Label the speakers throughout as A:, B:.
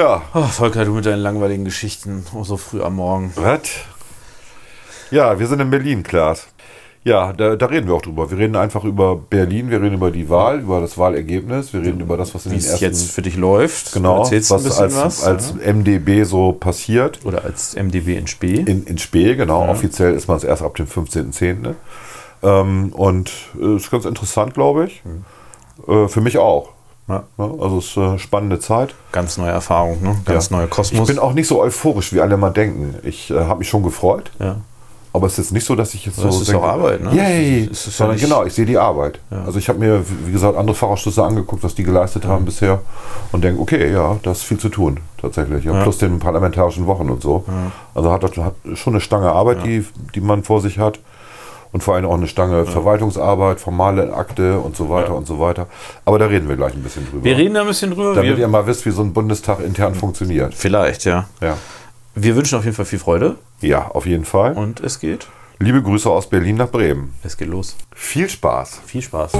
A: Ja.
B: Oh, Volker, du mit deinen langweiligen Geschichten, oh, so früh am Morgen.
A: Was? Ja, wir sind in Berlin, Klaas. Ja, da, da reden wir auch drüber. Wir reden einfach über Berlin, wir reden über die Wahl, über das Wahlergebnis, wir reden über das, was in
B: Wie
A: den
B: es
A: ersten...
B: jetzt für dich läuft.
A: genau,
B: Erzählst du ein
A: was als,
B: was?
A: als MDB so passiert.
B: Oder als MDB in Spee.
A: In, in Spee, genau. Offiziell ist man es erst ab dem 15.10. Ähm, und äh, ist ganz interessant, glaube ich. Äh, für mich auch.
B: Ja.
A: Ja, also es ist eine spannende Zeit.
B: Ganz neue Erfahrung, ne? Ganz
A: Ja.
B: neuer Kosmos.
A: Ich bin auch nicht so euphorisch, wie alle mal denken. Ich äh, habe mich schon gefreut,
B: ja.
A: aber es ist jetzt nicht so, dass ich jetzt so
B: Das ist auch Arbeit, ne?
A: Yay!
B: Es ist- es ist ja
A: Sondern
B: nicht-
A: genau, ich sehe die Arbeit. Also ich habe mir, wie gesagt, andere Fachausschüsse angeguckt, was die geleistet haben bisher und denke, okay, ja, da ist viel zu tun, tatsächlich. Ja, Plus den parlamentarischen Wochen und so. Also hat, hat schon eine Stange Arbeit, die, die man vor sich hat. Und vor allem auch eine Stange Verwaltungsarbeit, formale Akte und so weiter und so weiter. Aber da reden wir gleich ein bisschen drüber.
B: Wir reden da ein bisschen drüber.
A: damit
B: Wir,
A: ihr mal wisst, wie so ein Bundestag intern funktioniert.
B: vielleicht, ja.
A: Ja.
B: Wir wünschen auf jeden Fall viel Freude
A: ja, auf jeden Fall.
B: und es geht.
A: Liebe Grüße aus Berlin nach Bremen.
B: Es geht los.
A: Viel Spaß.
B: Viel Spaß.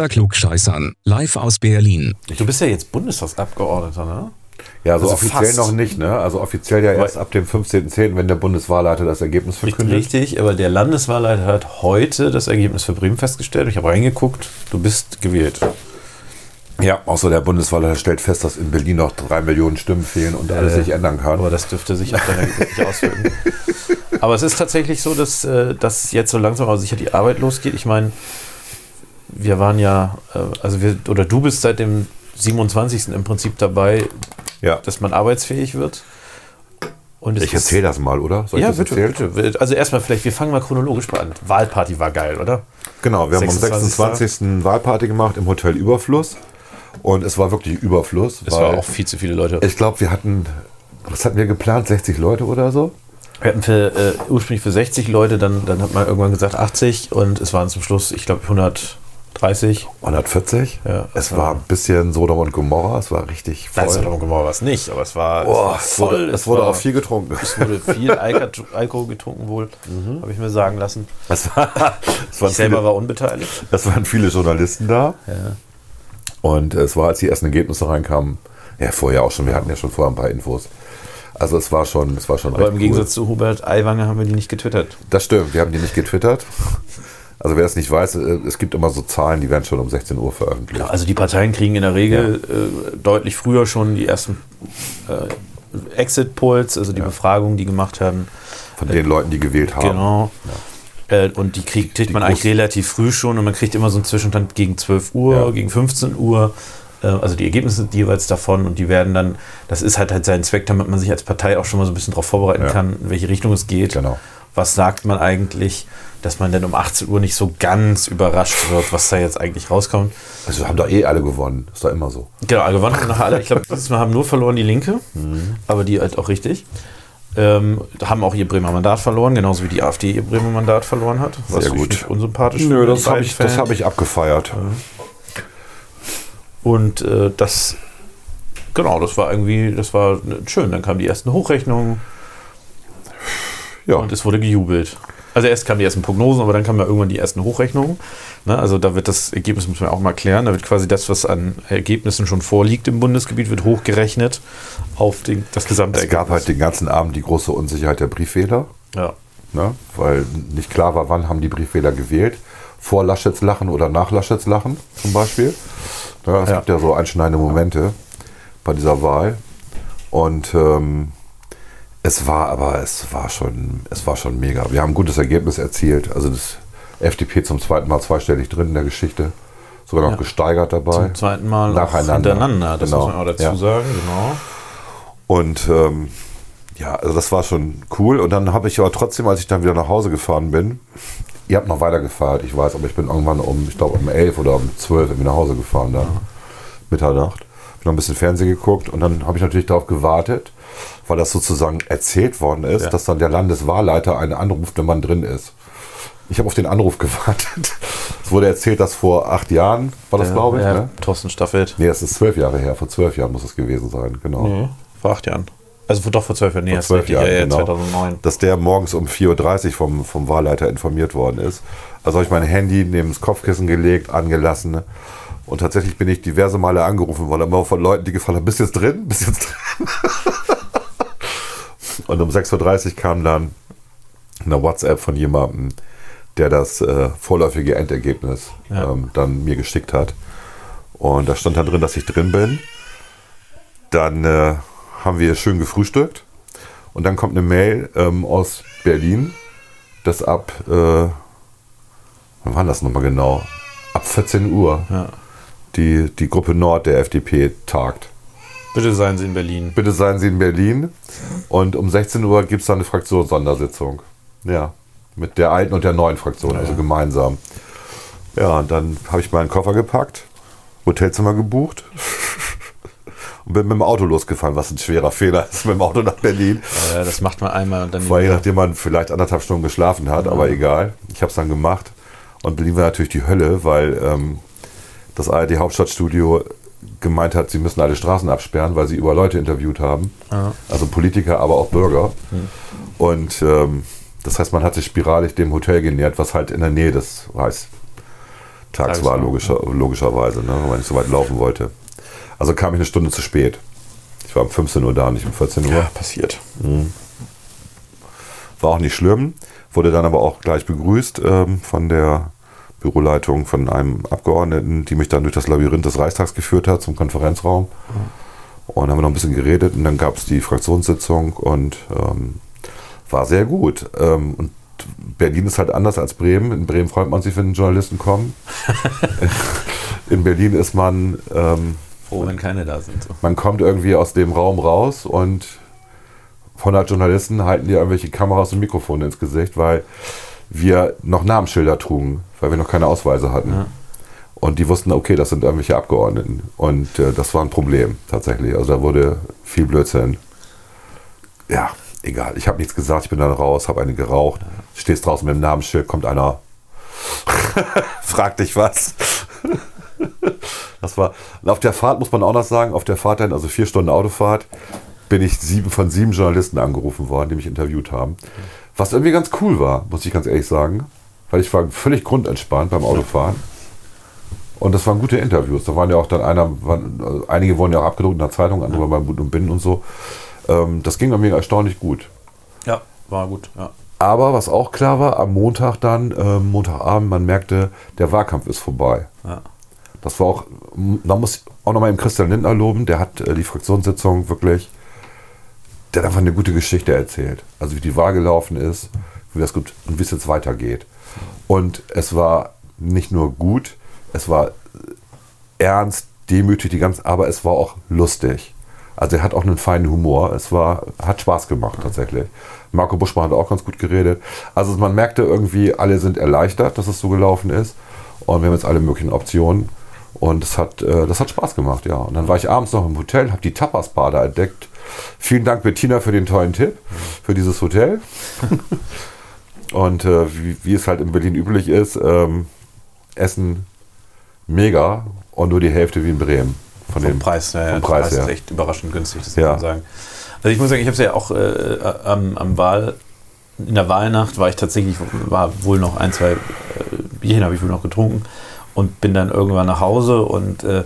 C: Unter Klugscheißern, live aus Berlin.
B: Du bist ja jetzt Bundestagsabgeordneter, ne?
A: Ja, so
B: Also
A: offiziell
B: fast.
A: noch nicht, ne? Also offiziell ja erst ab dem 15.10., wenn der Bundeswahlleiter das Ergebnis verkündet.
B: Richtig, aber der Landeswahlleiter hat heute das Ergebnis für Bremen festgestellt. Ich habe reingeguckt, du bist gewählt.
A: Ja, außer der Bundeswahlleiter stellt fest, dass in Berlin noch drei Millionen Stimmen fehlen und alles
B: Äh,
A: sich ändern kann.
B: Aber das dürfte sich auf Ergebnis nicht auswirken. Aber es ist tatsächlich so, dass, äh, dass jetzt so langsam aber sicher die Arbeit losgeht. Ich meine, wir waren ja, äh, also wir, oder du bist seit dem 27. im Prinzip dabei,
A: ja.
B: dass man arbeitsfähig wird.
A: Ich erzähle das mal, oder? Soll ich
B: Ja, bitte,
A: erzählen?
B: bitte. Also erstmal vielleicht, wir fangen mal chronologisch an. Wahlparty war geil, oder?
A: Genau, wir haben am
B: 26.
A: 26. Wahlparty gemacht im Hotel Überfluss. Und es war wirklich Überfluss.
B: Es war auch viel zu viele Leute.
A: Ich glaube, wir hatten, was hatten wir geplant? 60 Leute oder so?
B: Wir hatten für, äh, ursprünglich für 60 Leute, dann, dann hat man irgendwann gesagt 80 und es waren zum Schluss, ich glaube, 130.
A: 140?
B: Ja.
A: Es war ein bisschen Sodom und Gomorra, es war richtig voll.
B: Nein, Sodom und Gomorra war es nicht, aber es war,
A: Boah,
B: es
A: es
B: war
A: wurde, es wurde
B: war,
A: auch viel getrunken.
B: Es wurde viel Alkohol getrunken wohl, habe ich mir sagen lassen.
A: Es, war, es, waren
B: Ich selber
A: viele,
B: war unbeteiligt.
A: es waren viele Journalisten da.
B: Ja.
A: Und es war, als die ersten Ergebnisse reinkamen, ja, vorher auch schon, wir hatten ja schon vorher ein paar Infos. Also es war schon, es war schon
B: Aber
A: recht
B: im Gegensatz zu Hubert Aiwanger haben wir die nicht getwittert.
A: Das stimmt, wir haben die nicht getwittert. Also wer es nicht weiß, äh, es gibt immer so Zahlen, die werden schon um 16 Uhr veröffentlicht.
B: Also die Parteien kriegen in der Regel äh, deutlich früher schon die ersten äh, Exit-Polls, also die Befragungen, die gemacht werden.
A: Von den Leuten, die gewählt haben.
B: Genau. Äh, und die kriegt, kriegt
A: Die
B: man eigentlich relativ früh schon und man kriegt immer so einen Zwischenstand gegen 12 Uhr,
A: Ja.
B: gegen 15 Uhr. Also die Ergebnisse sind jeweils davon und die werden dann, das ist halt halt sein Zweck, damit man sich als Partei auch schon mal so ein bisschen darauf vorbereiten
A: Ja.
B: kann, in welche Richtung es geht.
A: Genau.
B: Was sagt man eigentlich, dass man dann um 18 Uhr nicht so ganz überrascht wird, was da jetzt eigentlich rauskommt.
A: Also haben doch eh alle gewonnen. Ist doch immer so.
B: Genau, gewonnen haben nachher alle. Ich glaube, dieses Mal haben nur verloren die Linke,
A: Mhm.
B: aber die halt auch richtig. Ähm, haben auch ihr Bremer Mandat verloren, genauso wie die AfD ihr Bremer Mandat verloren hat. Was
A: Sehr gut.
B: nicht unsympathisch
A: Nö, das habe ich, das hab ich abgefeiert.
B: Und äh, das, genau, das war irgendwie, das war schön. Dann kamen die ersten Hochrechnungen
A: Ja.
B: und es wurde gejubelt. Also erst kamen die ersten Prognosen, aber dann kamen ja irgendwann die ersten Hochrechnungen. Ne? Also da wird das Ergebnis, müssen wir auch mal klären, da wird quasi das, was an Ergebnissen schon vorliegt im Bundesgebiet, wird hochgerechnet auf den, das gesamte
A: Es gab halt den ganzen Abend die große Unsicherheit der Briefwähler,
B: Ja.
A: ne? weil nicht klar war, wann haben die Briefwähler gewählt. Vor Laschets Lachen oder nach Laschets Lachen zum Beispiel. Ja, es
B: Ja.
A: gibt ja so einschneidende Momente bei dieser Wahl. Und ähm, es war aber, es war schon, es war schon mega. Wir haben ein gutes Ergebnis erzielt. Also das FDP zum zweiten Mal zweistellig drin in der Geschichte. sogar noch
B: Ja.
A: gesteigert dabei.
B: Zum zweiten Mal
A: Nacheinander.
B: hintereinander. Das
A: Genau.
B: muss man auch dazu
A: Ja.
B: sagen. Genau.
A: Und ähm, ja, also das war schon cool. Und dann habe ich aber trotzdem, als ich dann wieder nach Hause gefahren bin, ihr habt noch weiter gefeiert, ich weiß, aber ich bin irgendwann um, ich glaube um 11 oder um 12 irgendwie nach Hause gefahren dann. Mitternacht. Hab noch ein bisschen Fernsehen geguckt und dann habe ich natürlich darauf gewartet, weil das sozusagen erzählt worden ist,
B: Ja.
A: dass dann der Landeswahlleiter einen anruft, wenn man drin ist. Ich habe auf den Anruf gewartet. Es wurde erzählt, dass vor acht Jahren war das,
B: Ja,
A: glaube ich.
B: ja,
A: Ne?
B: Thorsten Staffelt.
A: Nee, das ist zwölf Jahre her. Vor zwölf Jahren muss es gewesen sein, genau.
B: Nee, vor acht Jahren. Also doch vor zwölf Jahren. Nee,
A: Vor zwölf Jahren,
B: ja,
A: genau.
B: 2009.
A: dass der morgens um 4.30 Uhr vom, vom Wahlleiter informiert worden ist. Also habe ich mein Handy neben das Kopfkissen gelegt, angelassen. Und tatsächlich bin ich diverse Male angerufen worden, immer von Leuten, die gefragt haben, bist du jetzt drin? Bist du jetzt drin? Und um 6.30 Uhr kam dann eine WhatsApp von jemandem, der das äh, vorläufige Endergebnis
B: Ja.
A: ähm, dann mir geschickt hat. Und da stand dann drin, dass ich drin bin. Dann äh, haben wir schön gefrühstückt. Und dann kommt eine Mail ähm, aus Berlin, dass ab, äh, wann war das nochmal genau? Ab 14 Uhr
B: Ja.
A: die, die Gruppe Nord der FDP tagt.
B: Bitte seien Sie in Berlin.
A: Bitte seien Sie in Berlin. Und um 16 Uhr gibt es dann eine Fraktionssondersitzung. Ja, mit der alten und der neuen Fraktion, also gemeinsam. Ja, und dann habe ich meinen Koffer gepackt, Hotelzimmer gebucht und bin mit dem Auto losgefahren, was ein schwerer Fehler ist, mit dem Auto nach Berlin.
B: Ja, das macht man einmal und dann
A: Vor allem, nachdem man vielleicht anderthalb Stunden geschlafen hat, aber egal. Ich habe es dann gemacht. Und Berlin war natürlich die Hölle, weil ähm, das ARD Hauptstadtstudio gemeint hat, sie müssen alle Straßen absperren, weil sie über Leute interviewt haben.
B: Ja.
A: Also Politiker, aber auch Bürger. Und ähm, das heißt, man hat sich spiralig dem Hotel genähert, was halt in der Nähe des Reichstags war, logischer, logischerweise, ne, weil ich so weit laufen wollte. Also kam ich eine Stunde zu spät. Ich war um 15 Uhr da, nicht um 14 Uhr.
B: Ja, passiert.
A: War auch nicht schlimm, wurde dann aber auch gleich begrüßt ähm, von der Büroleitung von einem Abgeordneten, die mich dann durch das Labyrinth des Reichstags geführt hat zum Konferenzraum. Und dann haben wir noch ein bisschen geredet und dann gab es die Fraktionssitzung und ähm, war sehr gut. Ähm, und Berlin ist halt anders als Bremen. In Bremen freut man sich, wenn Journalisten kommen. In Berlin ist man, ähm,
B: Froh, wenn keine da sind.
A: Man kommt irgendwie aus dem Raum raus und 100 Journalisten halten dir irgendwelche Kameras und Mikrofone ins Gesicht, weil wir noch Namensschilder trugen, weil wir noch keine Ausweise hatten.
B: Ja.
A: Und die wussten, okay, das sind irgendwelche Abgeordneten. Und äh, das war ein Problem tatsächlich. Also da wurde viel Blödsinn. Ja, egal. Ich habe nichts gesagt, ich bin dann raus, habe eine geraucht. Stehst draußen mit dem Namensschild, kommt einer, fragt dich was. Das war, und auf der Fahrt muss man auch noch sagen, auf der Fahrt dann, also vier Stunden Autofahrt, bin ich sieben von sieben Journalisten angerufen worden, die mich interviewt haben. Was irgendwie ganz cool war, muss ich ganz ehrlich sagen. Weil ich war völlig grundentspannt beim Autofahren. Und das waren gute Interviews. Da waren ja auch dann einer, waren, also einige wurden ja auch abgedruckt in der Zeitung, andere beim Bund und Binnen und so. Ähm, das ging mir erstaunlich gut.
B: Ja, war gut. Ja.
A: Aber was auch klar war, am Montag dann, ähm, Montagabend, man merkte, der Wahlkampf ist vorbei.
B: Ja.
A: Das war auch, da muss ich auch nochmal im Christian Lindner loben, der hat äh, die Fraktionssitzung wirklich, der hat einfach eine gute Geschichte erzählt. Also wie die Wahl gelaufen ist, wie das gut und wie es jetzt weitergeht. Und es war nicht nur gut, es war ernst, demütig, die ganze, aber es war auch lustig. Also er hat auch einen feinen Humor. Es war, hat Spaß gemacht tatsächlich. Marco Buschmann hat auch ganz gut geredet. Also man merkte irgendwie, alle sind erleichtert, dass es so gelaufen ist. Und wir haben jetzt alle möglichen Optionen. Und das hat, äh, das hat Spaß gemacht, ja. Und dann war ich abends noch im Hotel, habe die Tapas-Bar da entdeckt. Vielen Dank, Bettina, für den tollen Tipp für dieses Hotel. Und äh, wie, wie es halt in Berlin üblich ist, ähm, Essen mega und nur die Hälfte wie in Bremen. Von
B: Vom
A: dem
B: Preis, ja, ja,
A: vom
B: der
A: Preis
B: Preis
A: her.
B: ist echt überraschend günstig, das
A: Ja.
B: kann man sagen. Also ich muss sagen, ich habe es ja auch äh, am, am Wahl, in der Wahlnacht war ich tatsächlich, war wohl noch ein, zwei äh, Bierchen habe ich wohl noch getrunken und bin dann irgendwann nach Hause und äh,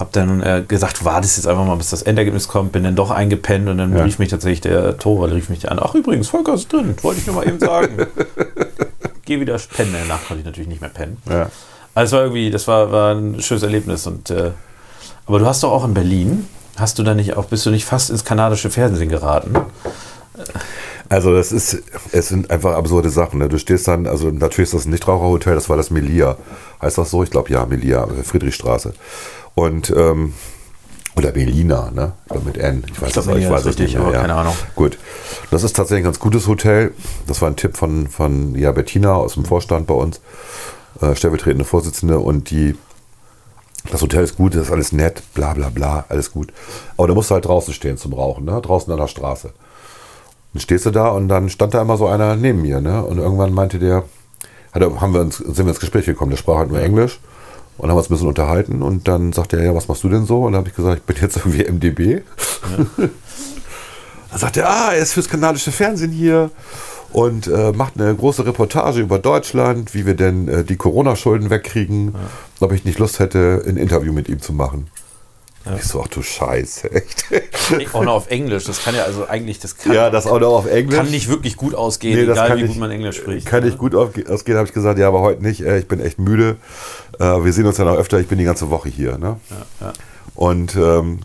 B: habe dann äh, gesagt, wartest jetzt einfach mal, bis das Endergebnis kommt, bin dann doch eingepennt und dann
A: Ja.
B: rief mich tatsächlich der Torwart, rief mich an, ach übrigens, Volker ist drin, wollte ich nur mal eben sagen. Geh wieder pennen, Nacht konnte ich natürlich nicht mehr pennen.
A: Ja.
B: Also es war irgendwie, das war, war ein schönes Erlebnis. Und, äh, aber du hast doch auch in Berlin, hast du da nicht auch, bist du nicht fast ins kanadische Fernsehen geraten?
A: Also das ist, es sind einfach absurde Sachen. Ne? Du stehst dann, also natürlich ist das ein Nichtraucherhotel, das war das Melia. Heißt das so? Ich glaube ja, Melia, Friedrichstraße. Und ähm, oder Melina, ne? Oder mit N. Ich weiß
B: Ich glaub,
A: es ich weiß
B: richtig,
A: nicht mehr.
B: aber
A: ja.
B: keine Ahnung.
A: Gut. Das ist tatsächlich ein ganz gutes Hotel. Das war ein Tipp von, von ja, Bettina aus dem Vorstand bei uns, äh, stellvertretende Vorsitzende. Und die, das Hotel ist gut, das ist alles nett, bla bla bla, alles gut. Aber da musst du halt draußen stehen zum Rauchen, ne? draußen an der Straße. Dann stehst du da und dann stand da immer so einer neben mir. Ne? Und irgendwann meinte der, hat haben wir uns, sind wir ins Gespräch gekommen, der sprach halt nur Englisch. Und haben uns ein bisschen unterhalten und dann sagte er, ja, was machst du denn so? Und dann habe ich gesagt, ich bin jetzt irgendwie MDB. Dann sagt er, ah, er ist fürs kanadische Fernsehen hier und äh, macht eine große Reportage über Deutschland, wie wir denn äh, die Corona-Schulden wegkriegen. Ob ich nicht Lust hätte, ein Interview mit ihm zu machen. Ich so, ach du Scheiße, echt.
B: Auch noch auf Englisch. Das kann ja also eigentlich, das kann,
A: ja, das auch noch auf Englisch.
B: kann nicht wirklich gut ausgehen,
A: Nee, das
B: egal wie
A: ich-
B: gut man Englisch spricht.
A: Kann nicht gut ausgehen, habe ich gesagt, ja, aber heute nicht. Äh, Ich bin echt müde. Äh, Wir sehen uns ja noch öfter. Ich bin die ganze Woche hier. Ne?
B: ja.
A: Und ähm,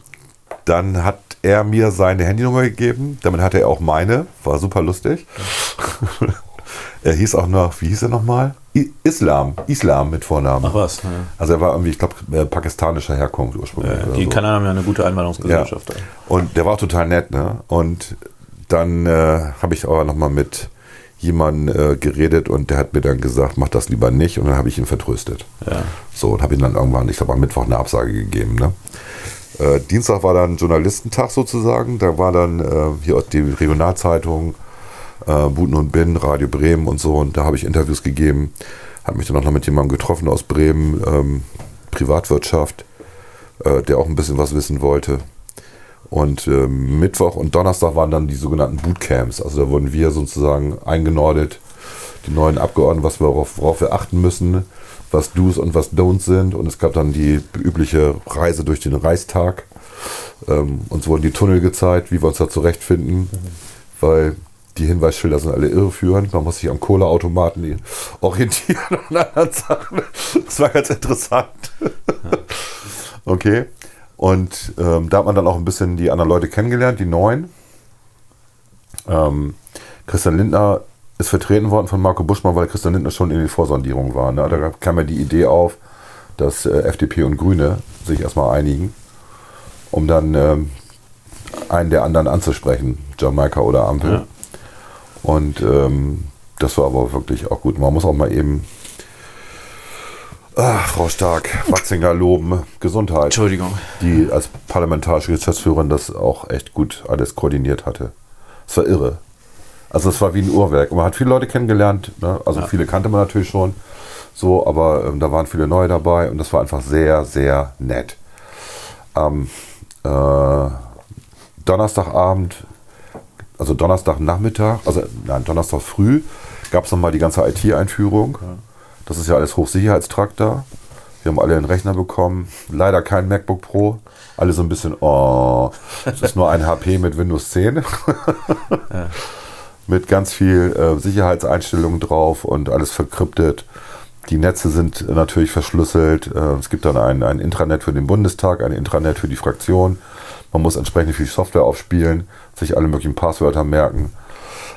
A: dann hat er mir seine Handynummer gegeben. Damit hatte er auch meine. War super lustig. Er hieß auch noch, wie hieß er nochmal? Islam. Islam mit Vornamen.
B: Ach was. Ja.
A: Also er war irgendwie, ich glaube, äh, pakistanischer Herkunft ursprünglich.
B: Ja, die
A: so.
B: Kanadier haben ja eine gute Einwanderungsgesellschaft.
A: Ja. Und der war auch total nett, ne? Und dann äh, habe ich aber nochmal mit jemandem äh, geredet und der hat mir dann gesagt, mach das lieber nicht. Und dann habe ich ihn vertröstet.
B: Ja.
A: So, und habe ihm dann irgendwann, ich glaube am Mittwoch eine Absage gegeben. Ne? Äh, Dienstag war dann Journalistentag sozusagen. Da war dann äh, hier aus die Regionalzeitung, äh, Buten und Bin, Radio Bremen und so. Und da habe ich Interviews gegeben. Habe mich dann auch noch mit jemandem getroffen aus Bremen, ähm, Privatwirtschaft, äh, der auch ein bisschen was wissen wollte. Und ähm, Mittwoch und Donnerstag waren dann die sogenannten Bootcamps. Also da wurden wir sozusagen eingenordet, die neuen Abgeordneten, was wir, worauf, worauf wir achten müssen, was Do's und was Don'ts sind. Und es gab dann die übliche Reise durch den Reichstag. Ähm, uns wurden die Tunnel gezeigt, wie wir uns da zurechtfinden, weil die Hinweisschilder sind alle irreführend. Man muss sich am Kohleautomaten orientieren und anderen Sachen. Das war ganz interessant. Okay. Und ähm, da hat man dann auch ein bisschen die anderen Leute kennengelernt, die neuen. Ähm, Christian Lindner ist vertreten worden von Marco Buschmann, weil Christian Lindner schon in die Vorsondierung war. Ne? Da kam ja die Idee auf, dass äh, FDP und Grüne sich erstmal einigen, um dann ähm, einen der anderen anzusprechen, Jamaika oder Ampel.
B: Ja.
A: Und ähm, das war aber wirklich auch gut. Man muss auch mal eben ah, Frau Stark, Watzinger loben, Gesundheit
B: Entschuldigung.
A: die als parlamentarische Geschäftsführerin das auch echt gut alles koordiniert hatte. Es war irre. Also es war wie ein Uhrwerk. Und man hat viele Leute kennengelernt. Ne? Also
B: Ja.
A: viele kannte man natürlich schon. So, aber ähm, da waren viele neue dabei und das war einfach sehr, sehr nett. Am äh, Donnerstagabend, also Donnerstagnachmittag, also nein, Donnerstag früh, gab es nochmal die ganze IT-Einführung. Das ist ja alles Hochsicherheitstrakt da. Wir haben alle einen Rechner bekommen. Leider kein MacBook Pro. Alle so ein bisschen, oh, es ist nur ein HP mit Windows 10. Mit ganz viel äh, Sicherheitseinstellungen drauf und alles verkryptet. Die Netze sind natürlich verschlüsselt. Äh, es gibt dann ein, ein Intranet für den Bundestag, ein Intranet für die Fraktion. Man muss entsprechend viel Software aufspielen, sich alle möglichen Passwörter merken.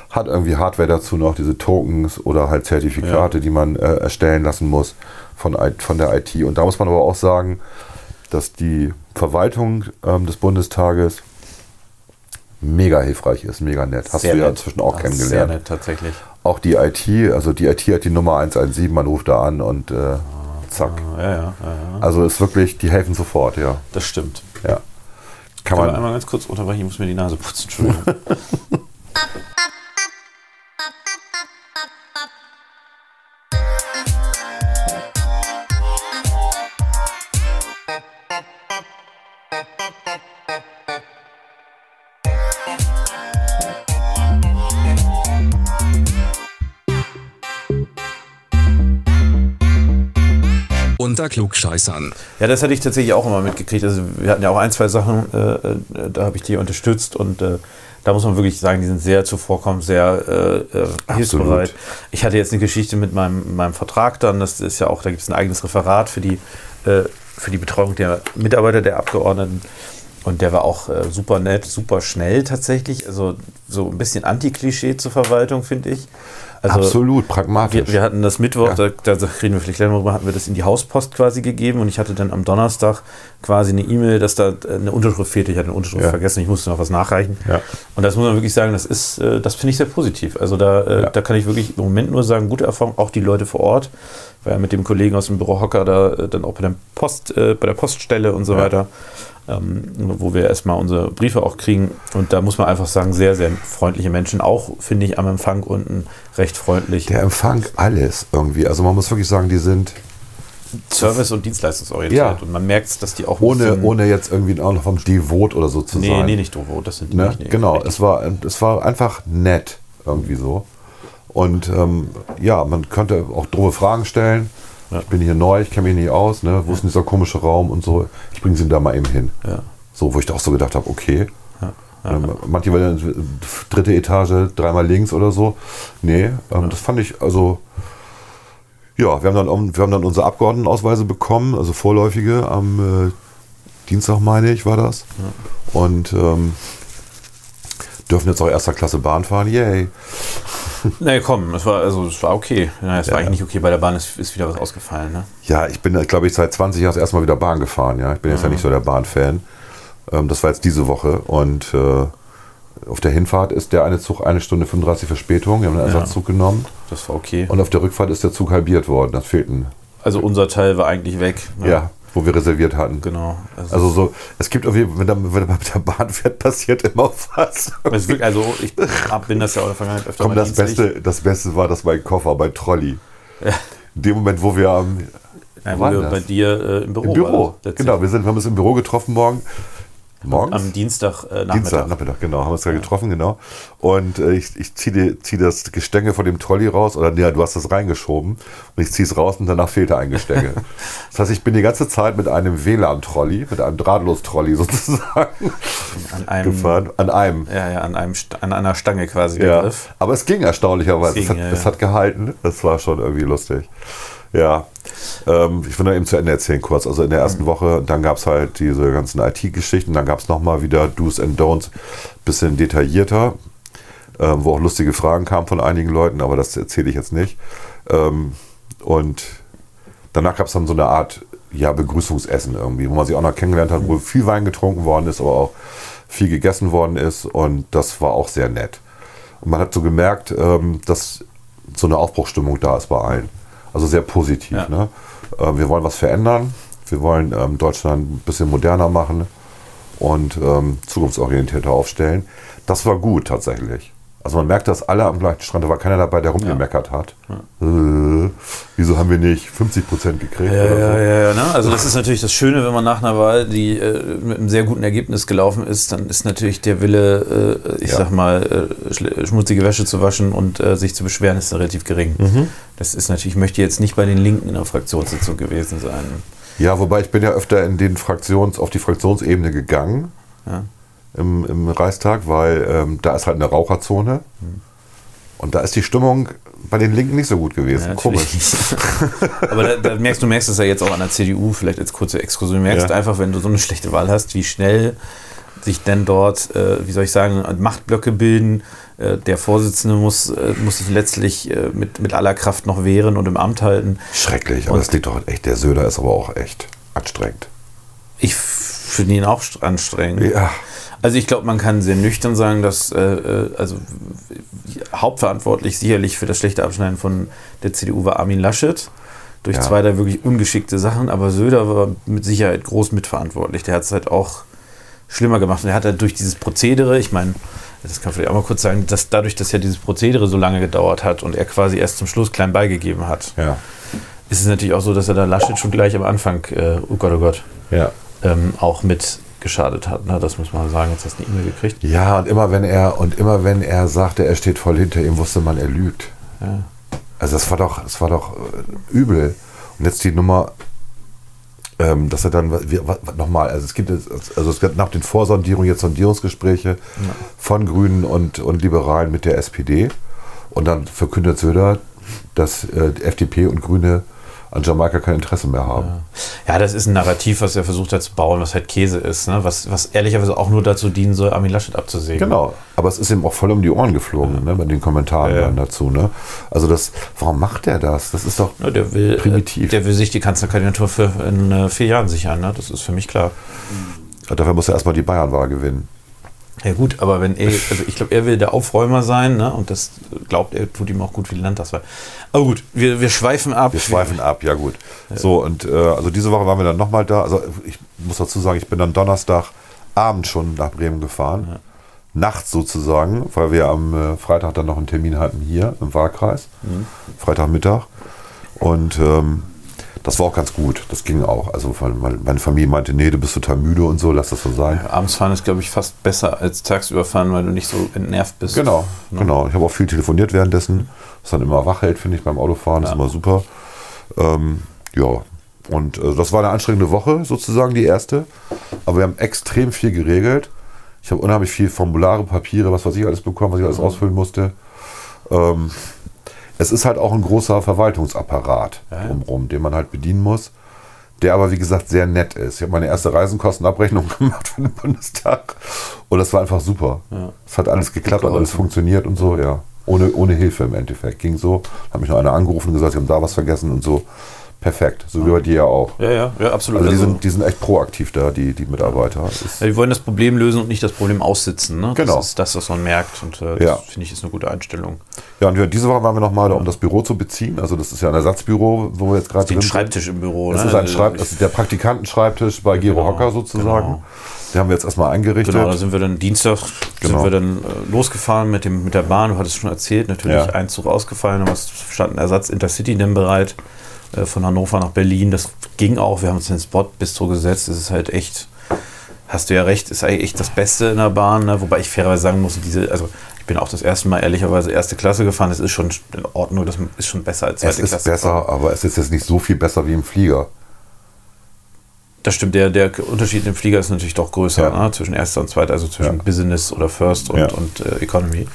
A: Hat irgendwie Hardware dazu noch, diese Tokens oder halt Zertifikate, die man äh, erstellen lassen muss von, von der IT. Und da muss man aber auch sagen, dass die Verwaltung ähm, des Bundestages mega hilfreich ist, mega nett. Hast
B: Sehr
A: du ja
B: nett.
A: inzwischen auch
B: ist
A: kennengelernt.
B: Sehr nett, tatsächlich.
A: Auch die IT, also die IT hat die Nummer 117, man ruft da an und äh, zack.
B: Ja, ja, ja, ja.
A: Also ist wirklich, die helfen sofort, ja.
B: Das stimmt.
A: ja. Kann man,
B: einmal ganz kurz unterbrechen? Ich muss mir die Nase putzen. Entschuldigung.
C: Unter Klugscheißern.
B: Ja, das hatte ich tatsächlich auch immer mitgekriegt. Also wir hatten ja auch ein, zwei Sachen, äh, äh, da habe ich die unterstützt und äh, da muss man wirklich sagen, die sind sehr zuvorkommend, sehr äh, äh, hilfsbereit. Ich hatte jetzt eine Geschichte mit meinem, meinem Vertrag dann, das ist ja auch, da gibt es ein eigenes Referat für die, äh, für die Betreuung der Mitarbeiter der Abgeordneten. Und der war auch äh, super nett, super schnell tatsächlich. Also so ein bisschen Anti-Klischee zur Verwaltung, finde ich. Also
A: Absolut, pragmatisch.
B: Wir, wir hatten das Mittwoch,
A: Ja.
B: da, da reden wir vielleicht gleich mal drüber, hatten wir das in die Hauspost quasi gegeben und ich hatte dann am Donnerstag quasi eine E-Mail, dass da äh, eine Unterschrift fehlte. Ich hatte eine Unterschrift
A: Ja.
B: vergessen, ich musste noch was nachreichen.
A: Ja.
B: Und das muss man wirklich sagen, das ist, äh, das finde ich sehr positiv. Also da, äh, da kann ich wirklich im Moment nur sagen, gute Erfahrung, auch die Leute vor Ort. War ja mit dem Kollegen aus dem Büro Hocker da dann auch bei der Post, äh, bei der Poststelle und so weiter, ähm, wo wir erstmal unsere Briefe auch kriegen. Und da muss man einfach sagen, sehr, sehr freundliche Menschen. Auch, finde ich, am Empfang unten recht freundlich.
A: Der Empfang, alles irgendwie. Also man muss wirklich sagen, die sind
B: Service- und Dienstleistungsorientiert.
A: Ja.
B: Und man merkt, dass die auch
A: ohne, ohne jetzt irgendwie auch noch vom Devot oder so zu
B: Nee,
A: sein.
B: nee, nicht doof. Das sind die
A: Ne?
B: nicht. Nee,
A: genau,
B: richtig.
A: es war, es war einfach nett irgendwie so. Und ähm, ja, man könnte auch doofe Fragen stellen.
B: Ja.
A: Ich bin hier neu, ich kenne mich nicht aus, ne? wo ist denn dieser komische Raum und so. Ich bringe sie da mal eben hin.
B: Ja.
A: So, wo ich da auch so gedacht habe, okay.
B: Ja.
A: Ähm, manche wollen dritte Etage, dreimal links oder so. Nee, ähm, das fand ich, also ja, wir haben dann, wir haben dann unsere Abgeordnetenausweise bekommen, also vorläufige am äh, Dienstag, meine ich, war das. Und ähm, dürfen jetzt auch erster Klasse Bahn fahren. Yay.
B: Nee, komm, es war, also, es war okay. Ja, es
A: Ja,
B: war eigentlich
A: ja.
B: nicht okay. Bei der Bahn ist, ist wieder was ausgefallen. Ne?
A: Ja, ich bin, glaube ich, seit 20 Jahren das erste Mal wieder Bahn gefahren. Ja, ich bin jetzt ja nicht so der Bahnfan. Ähm, das war jetzt diese Woche und äh, auf der Hinfahrt ist der eine Zug eine Stunde 35 Verspätung. Wir haben einen
B: Ja.
A: Ersatzzug genommen.
B: Das war okay.
A: Und auf der Rückfahrt ist der Zug halbiert worden. Das fehlt ein,
B: also unser Teil war eigentlich weg. ne?
A: ja, wo wir reserviert hatten.
B: Genau. Also,
A: Also so, es gibt auf jeden Fall, wenn, da- wenn man mit der Bahn fährt, passiert immer was.
B: es wirklich, also ich bin das ja auch in der Vergangenheit öfter
A: Komm, das. Beste, das Beste war, dass mein Koffer bei Trolley.
B: Ja.
A: In dem Moment, wo wir am
B: Ja,
A: Wo
B: wir
A: das?
B: bei dir äh, im Büro
A: im Büro, genau, wir, sind, wir haben uns im Büro getroffen morgen. Morgens?
B: Am Dienstag äh, Nachmittag.
A: Dienstag, Nachmittag, genau, haben wir uns da getroffen, genau. Und äh, ich, ich ziehe zieh das Gestänge von dem Trolley raus, oder ja, du hast das reingeschoben und ich ziehe es raus und danach fehlte ein Gestänge. das heißt, ich bin die ganze Zeit mit einem WLAN-Trolley, mit einem Drahtlos-Trolley sozusagen
B: An einem,
A: gefahren. An einem.
B: ja, ja, an, einem, an einer Stange quasi
A: Ja, aber es ging erstaunlicherweise.
B: Es
A: Es,
B: ging,
A: hat,
B: ja,
A: es hat gehalten. Das war schon irgendwie lustig. Ja, ähm, ich will noch eben zu Ende erzählen kurz. Also in der
B: Mhm.
A: ersten Woche, dann gab es halt diese ganzen IT-Geschichten, dann gab es nochmal wieder Do's and Don'ts, bisschen detaillierter, ähm, wo auch lustige Fragen kamen von einigen Leuten, aber das erzähle ich jetzt nicht. Ähm, und danach gab es dann so eine Art ja, Begrüßungsessen irgendwie, wo man sich auch noch kennengelernt hat, wo viel Wein getrunken worden ist, aber auch viel gegessen worden ist und das war auch sehr nett. Und man hat so gemerkt, ähm, dass so eine Aufbruchstimmung da ist bei allen. Also sehr positiv.
B: Ja.
A: Ne? Äh, wir wollen was verändern. Wir wollen ähm, Deutschland ein bisschen moderner machen und ähm, zukunftsorientierter aufstellen. Das war gut tatsächlich. Also man merkt, dass alle am gleichen Strand, da war keiner dabei, der rumgemeckert hat. Äh, wieso haben wir nicht 50 Prozent gekriegt?
B: Ja, ja,
A: so?
B: ja, ja. Ne? Also das ist natürlich das Schöne, wenn man nach einer Wahl, die äh, mit einem sehr guten Ergebnis gelaufen ist, dann ist natürlich der Wille, äh, ich
A: Ja.
B: sag mal, äh, schmutzige Wäsche zu waschen und äh, sich zu beschweren, ist relativ gering.
A: Mhm.
B: Das ist natürlich, ich möchte jetzt nicht bei den Linken in der Fraktionssitzung gewesen sein.
A: Ja, wobei ich bin ja öfter in den Fraktions, auf die Fraktionsebene gegangen
B: Ja.
A: Im, im Reichstag, weil ähm, da ist halt eine Raucherzone. Und da ist die Stimmung bei den Linken nicht so gut gewesen.
B: Ja,
A: Komisch.
B: Aber da, da merkst du merkst es ja jetzt auch an der CDU, vielleicht als kurze Exkursion. Du merkst
A: Ja.
B: einfach, wenn du so eine schlechte Wahl hast, wie schnell sich denn dort, äh, wie soll ich sagen, Machtblöcke bilden. Äh, der Vorsitzende muss, äh, muss sich letztlich äh, mit, mit aller Kraft noch wehren und im Amt halten.
A: Schrecklich, aber
B: Und-
A: das liegt doch echt, der Söder ist aber auch echt anstrengend.
B: Ich finde ihn auch st- anstrengend.
A: Ja.
B: Also ich glaube, man kann sehr nüchtern sagen, dass äh, äh, also hauptverantwortlich sicherlich für das schlechte Abschneiden von der CDU war Armin Laschet. Durch
A: Ja.
B: zwei, drei wirklich ungeschickte Sachen, aber Söder war mit Sicherheit groß mitverantwortlich. Der hat es halt auch schlimmer gemacht. Und er hat halt durch dieses Prozedere, ich meine, das kann man vielleicht auch mal kurz sagen, dass dadurch, dass ja dieses Prozedere so lange gedauert hat und er quasi erst zum Schluss klein beigegeben hat,
A: Ja.
B: ist es natürlich auch so, dass er da Laschet schon gleich am Anfang, äh, oh Gott, oh Gott,
A: Ja.
B: ähm, auch mit geschadet hat. Ne? Das muss man sagen. Jetzt hast du eine E-Mail gekriegt.
A: Ja, und immer wenn er und immer wenn er sagte, er steht voll hinter ihm, wusste man, er lügt.
B: Ja.
A: Also das war doch, das war doch äh, übel. Und jetzt die Nummer, ähm, dass er dann, nochmal, also es gibt also es gibt nach den Vorsondierungen jetzt Sondierungsgespräche von Grünen und, und Liberalen mit der SPD. Und dann verkündet Söder, dass äh, FDP und Grüne an Jamaika kein Interesse mehr haben.
B: Ja. ja, das ist ein Narrativ, was er versucht hat zu bauen, was halt Käse ist, ne? was, was ehrlicherweise auch nur dazu dienen soll, Armin Laschet abzusägen.
A: Genau, aber es ist ihm auch voll um die Ohren geflogen, ja. ne, bei den Kommentaren
B: Ja,
A: dazu. Ne? Also das, warum macht er das? Das ist doch
B: der will,
A: primitiv.
B: Äh, der will sich die Kanzlerkandidatur für in äh, vier Jahren sichern, ne? das ist für mich klar.
A: Dafür muss er erstmal die Bayernwahl gewinnen.
B: Ja gut, aber wenn er, also ich glaube, er will der Aufräumer sein, ne? Und das glaubt er, tut ihm auch gut für die Landtagswahl. Aber gut, wir, wir schweifen ab.
A: Wir schweifen ab, ja gut. So, und äh, also diese Woche waren wir dann nochmal da. Also ich muss dazu sagen, ich bin dann Donnerstagabend schon nach Bremen gefahren. Nachts sozusagen, weil wir am äh, Freitag dann noch einen Termin hatten hier im Wahlkreis. Freitagmittag. Und ähm, das war auch ganz gut. Das ging auch. Also meine Familie meinte, nee, du bist total müde und so, lass das so sein.
B: Abends fahren ist, glaube ich, fast besser als tagsüber fahren, weil du nicht so entnervt bist.
A: Genau,
B: Ne?
A: genau. Ich habe auch viel telefoniert währenddessen, was dann immer wach hält, finde ich, beim Autofahren. Das ist
B: Ja.
A: immer super. Ähm, ja, und äh, das war eine anstrengende Woche, sozusagen die erste. Aber wir haben extrem viel geregelt. Ich habe unheimlich viel Formulare, Papiere, was weiß ich alles bekommen, was ich alles ausfüllen musste. Ähm, es ist halt auch ein großer Verwaltungsapparat
B: Ja, ja.
A: drumherum, den man halt bedienen muss, der aber wie gesagt sehr nett ist. Ich habe meine erste Reisenkostenabrechnung gemacht für den Bundestag und das war einfach super.
B: Ja.
A: Es hat alles geklappt, hat alles funktioniert und so, ja. Ohne, ohne Hilfe im Endeffekt. Ging so. Hat mich noch einer angerufen und gesagt, sie haben da was vergessen und so. Perfekt. So wie bei dir ja auch.
B: Ja, ja, ja, absolut.
A: Also die
B: Also,
A: sind, die sind echt proaktiv da, die, die Mitarbeiter. Das ist,
B: ja, die wollen das Problem lösen und nicht das Problem aussitzen. Ne?
A: Genau.
B: Das ist das, was man merkt. Und äh,
A: Ja.
B: das finde ich ist eine gute Einstellung.
A: ja, und wir, diese Woche waren wir nochmal da, um das Büro zu beziehen. Also das ist ja ein Ersatzbüro, wo wir jetzt gerade
B: Den
A: drin sind.
B: Schreibtisch im Büro.
A: Das
B: ne?
A: ist ein
B: Also
A: Schreib,
B: ich-
A: das ist der Praktikantenschreibtisch bei Gero
B: Genau,
A: Hocker sozusagen.
B: genau.
A: Den haben wir jetzt erstmal eingerichtet.
B: Genau, da sind wir dann Dienstag
A: Genau.
B: sind wir dann äh, losgefahren mit, dem, mit der Bahn. Du hattest schon erzählt, natürlich
A: Ja.
B: ein Zug ausgefallen, aber es stand ein Ersatz Intercity dann bereit äh, von Hannover nach Berlin. Das ging auch. Wir haben uns in den Spot Bistro gesetzt. Es ist halt echt, hast du ja recht, ist eigentlich echt das Beste in der Bahn. Ne? Wobei ich fairerweise sagen muss, diese, also ich bin auch das erste Mal ehrlicherweise erste Klasse gefahren. Das ist schon in Ordnung, das ist schon besser als
A: es
B: zweite
A: ist
B: Klasse.
A: besser, aber es ist jetzt nicht so viel besser wie im Flieger.
B: Das stimmt, der, der Unterschied im Flieger ist natürlich doch größer
A: Ja.
B: ne? zwischen erster und zweiter, also zwischen
A: Ja.
B: Business oder First und,
A: Ja.
B: und äh, Economy.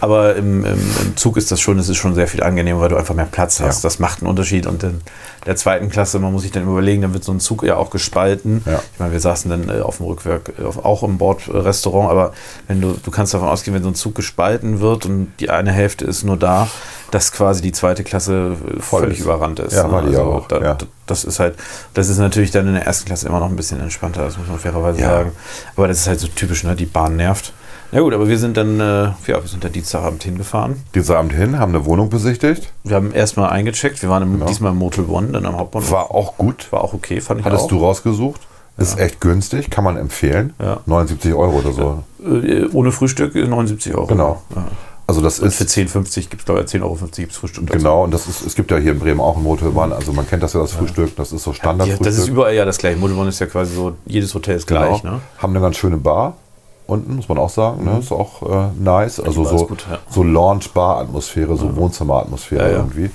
B: Aber im, im, im Zug ist das schon, es ist schon sehr viel angenehmer, weil du einfach mehr Platz hast.
A: Ja.
B: Das macht einen Unterschied. Und in der zweiten Klasse, man muss sich dann überlegen, dann wird so ein Zug ja auch gespalten.
A: Ja.
B: Ich meine, wir saßen dann äh, auf dem Rückweg äh, auch im Bordrestaurant, aber wenn du, du kannst davon ausgehen, wenn so ein Zug gespalten wird und die eine Hälfte ist nur da, dass quasi die zweite Klasse äh,
A: Voll
B: völlig
A: ist.
B: überrannt ist.
A: Ja,
B: ne?
A: die auch,
B: da,
A: ja.
B: da- das ist halt, das ist natürlich dann in der ersten Klasse immer noch ein bisschen entspannter, das muss man fairerweise
A: Ja.
B: sagen. Aber das ist halt so typisch, ne? Die Bahn nervt. Na gut, aber wir sind dann, äh, ja, wir sind dann Dienstagabend hingefahren.
A: Diesen Abend hin, haben eine Wohnung besichtigt.
B: Wir haben erstmal eingecheckt, wir waren im,
A: Genau.
B: diesmal im Motel One, dann am Hauptbahnhof.
A: War auch gut.
B: War auch okay, fand ich
A: Hattest
B: auch.
A: du rausgesucht. Ist echt günstig, kann man empfehlen.
B: Ja.
A: 79 Euro oder so.
B: Äh, ohne Frühstück äh, 79 Euro.
A: Genau.
B: Ja.
A: Also das
B: Und für
A: ist
B: 10,50 gibt es, glaube ich, 10,50 Euro gibt es Frühstück. dazu.
A: genau, und das ist, es gibt ja hier in Bremen auch ein Motelbahn, also man kennt das ja das Frühstück, das ist so
B: Ja,
A: Standardfrühstück.
B: das ist überall ja das gleiche. Motel One ist ja quasi so, jedes Hotel ist
A: genau.
B: gleich. Ne?
A: Haben eine ganz schöne Bar unten, muss man auch sagen, ne? ist auch äh, nice, also so,
B: gut, ja.
A: so Lounge-Bar-Atmosphäre, so Wohnzimmer-Atmosphäre
B: Ja, ja.
A: irgendwie.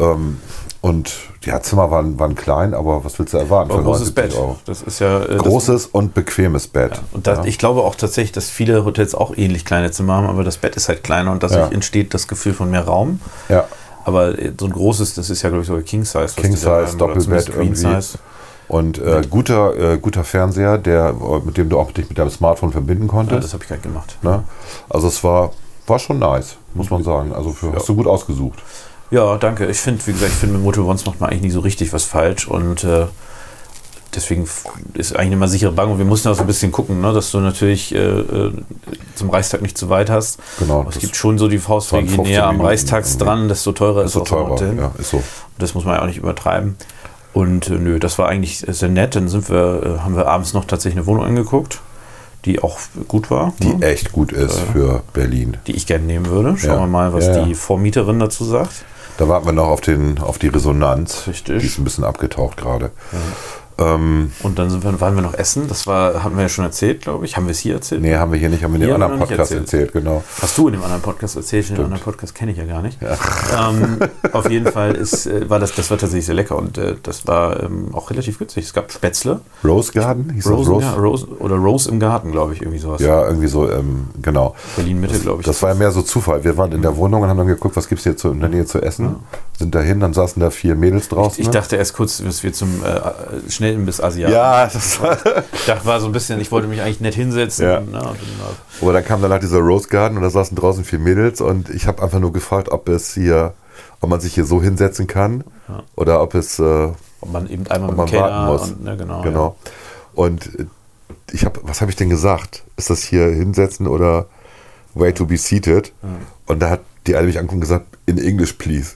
A: Ähm, und ja, Zimmer waren, waren klein, aber was willst du erwarten für
B: großes
A: 79
B: Bett.
A: Euro?
B: Das ist ja. äh,
A: Großes und bequemes Bett.
B: Und das,
A: ja.
B: ich glaube auch tatsächlich, dass viele Hotels auch ähnlich kleine Zimmer haben, aber das Bett ist halt kleiner und dadurch
A: Ja.
B: entsteht das Gefühl von mehr Raum.
A: ja.
B: Aber äh, so ein großes, das ist ja, glaube ich, sogar King Size.
A: King Size, Doppelbett irgendwie.
B: Size.
A: Und äh, guter, äh, guter Fernseher, der, äh, mit dem du auch dich mit deinem Smartphone verbinden
B: Ja,
A: konntest.
B: das habe ich gerade gemacht.
A: ne? Also es war, war schon nice, muss man sagen. Also für, hast du gut ausgesucht.
B: Ja, danke. Ich finde, wie gesagt, ich finde, mit Motel Ones macht man eigentlich nie so richtig was falsch und äh, deswegen ist eigentlich immer sichere Bank und wir mussten auch so ein bisschen gucken, ne, dass du natürlich äh, äh, zum Reichstag nicht zu weit hast.
A: Genau,
B: Aber es gibt schon so die Faustregel, je
A: 15
B: näher am Reichstags
A: irgendwie.
B: dran, desto teurer ist,
A: Ist so teurer. Ja, ist so.
B: Das muss man ja auch nicht übertreiben. Und äh, nö, das war eigentlich sehr nett. Dann sind wir, äh, haben wir abends noch tatsächlich eine Wohnung angeguckt, die auch gut war,
A: Die
B: ne?
A: echt gut ist für Berlin.
B: die ich gerne nehmen würde. Schauen
A: Ja.
B: wir mal, was
A: Ja, ja.
B: die Vormieterin dazu sagt.
A: Da warten wir noch auf, den, auf die Resonanz.
B: Richtig.
A: Die ist ein bisschen abgetaucht gerade. Ähm,
B: Und dann wir, waren wir noch essen. Das war, haben wir ja schon erzählt, glaube ich. Haben wir es hier erzählt?
A: nee, haben wir hier nicht, haben wir in dem anderen Podcast
B: erzählt.
A: erzählt. genau.
B: Hast du in dem anderen Podcast erzählt? Den anderen Podcast kenne ich ja gar nicht. Ähm, auf jeden Fall ist, äh, war das, das war tatsächlich sehr lecker und äh, das war ähm, auch relativ günstig. Es gab Spätzle,
A: Rose Garden? Hieß
B: Rose,
A: Rose?
B: Rose, Rose oder Rose im Garten, glaube ich, irgendwie sowas.
A: Ja, irgendwie so, ähm, genau.
B: Berlin Mitte, glaube ich.
A: Das war ja mehr so Zufall. Wir waren in der Wohnung und haben dann geguckt, was gibt es hier zu, in der Nähe zu essen. Sind dahin, dann saßen da vier Mädels draußen.
B: ich dachte erst kurz, dass wir zum äh, Schnellimbiss Asiaten.
A: ja, das war,
B: Ich dachte, war so ein bisschen, ich wollte mich eigentlich nett hinsetzen.
A: Ja.
B: Na, dann,
A: aber dann kam danach dieser Rose Garden und da saßen draußen vier Mädels und ich habe einfach nur gefragt, ob es hier, ob man sich hier so hinsetzen kann oder ob es, äh,
B: ob man eben einmal
A: ob
B: mit
A: man warten muss.
B: und, ne, genau.
A: genau. Und äh, ich habe, was habe ich denn gesagt? Ist das hier hinsetzen oder way to be seated? Und da hat die eine mich angeguckt und gesagt, in English please.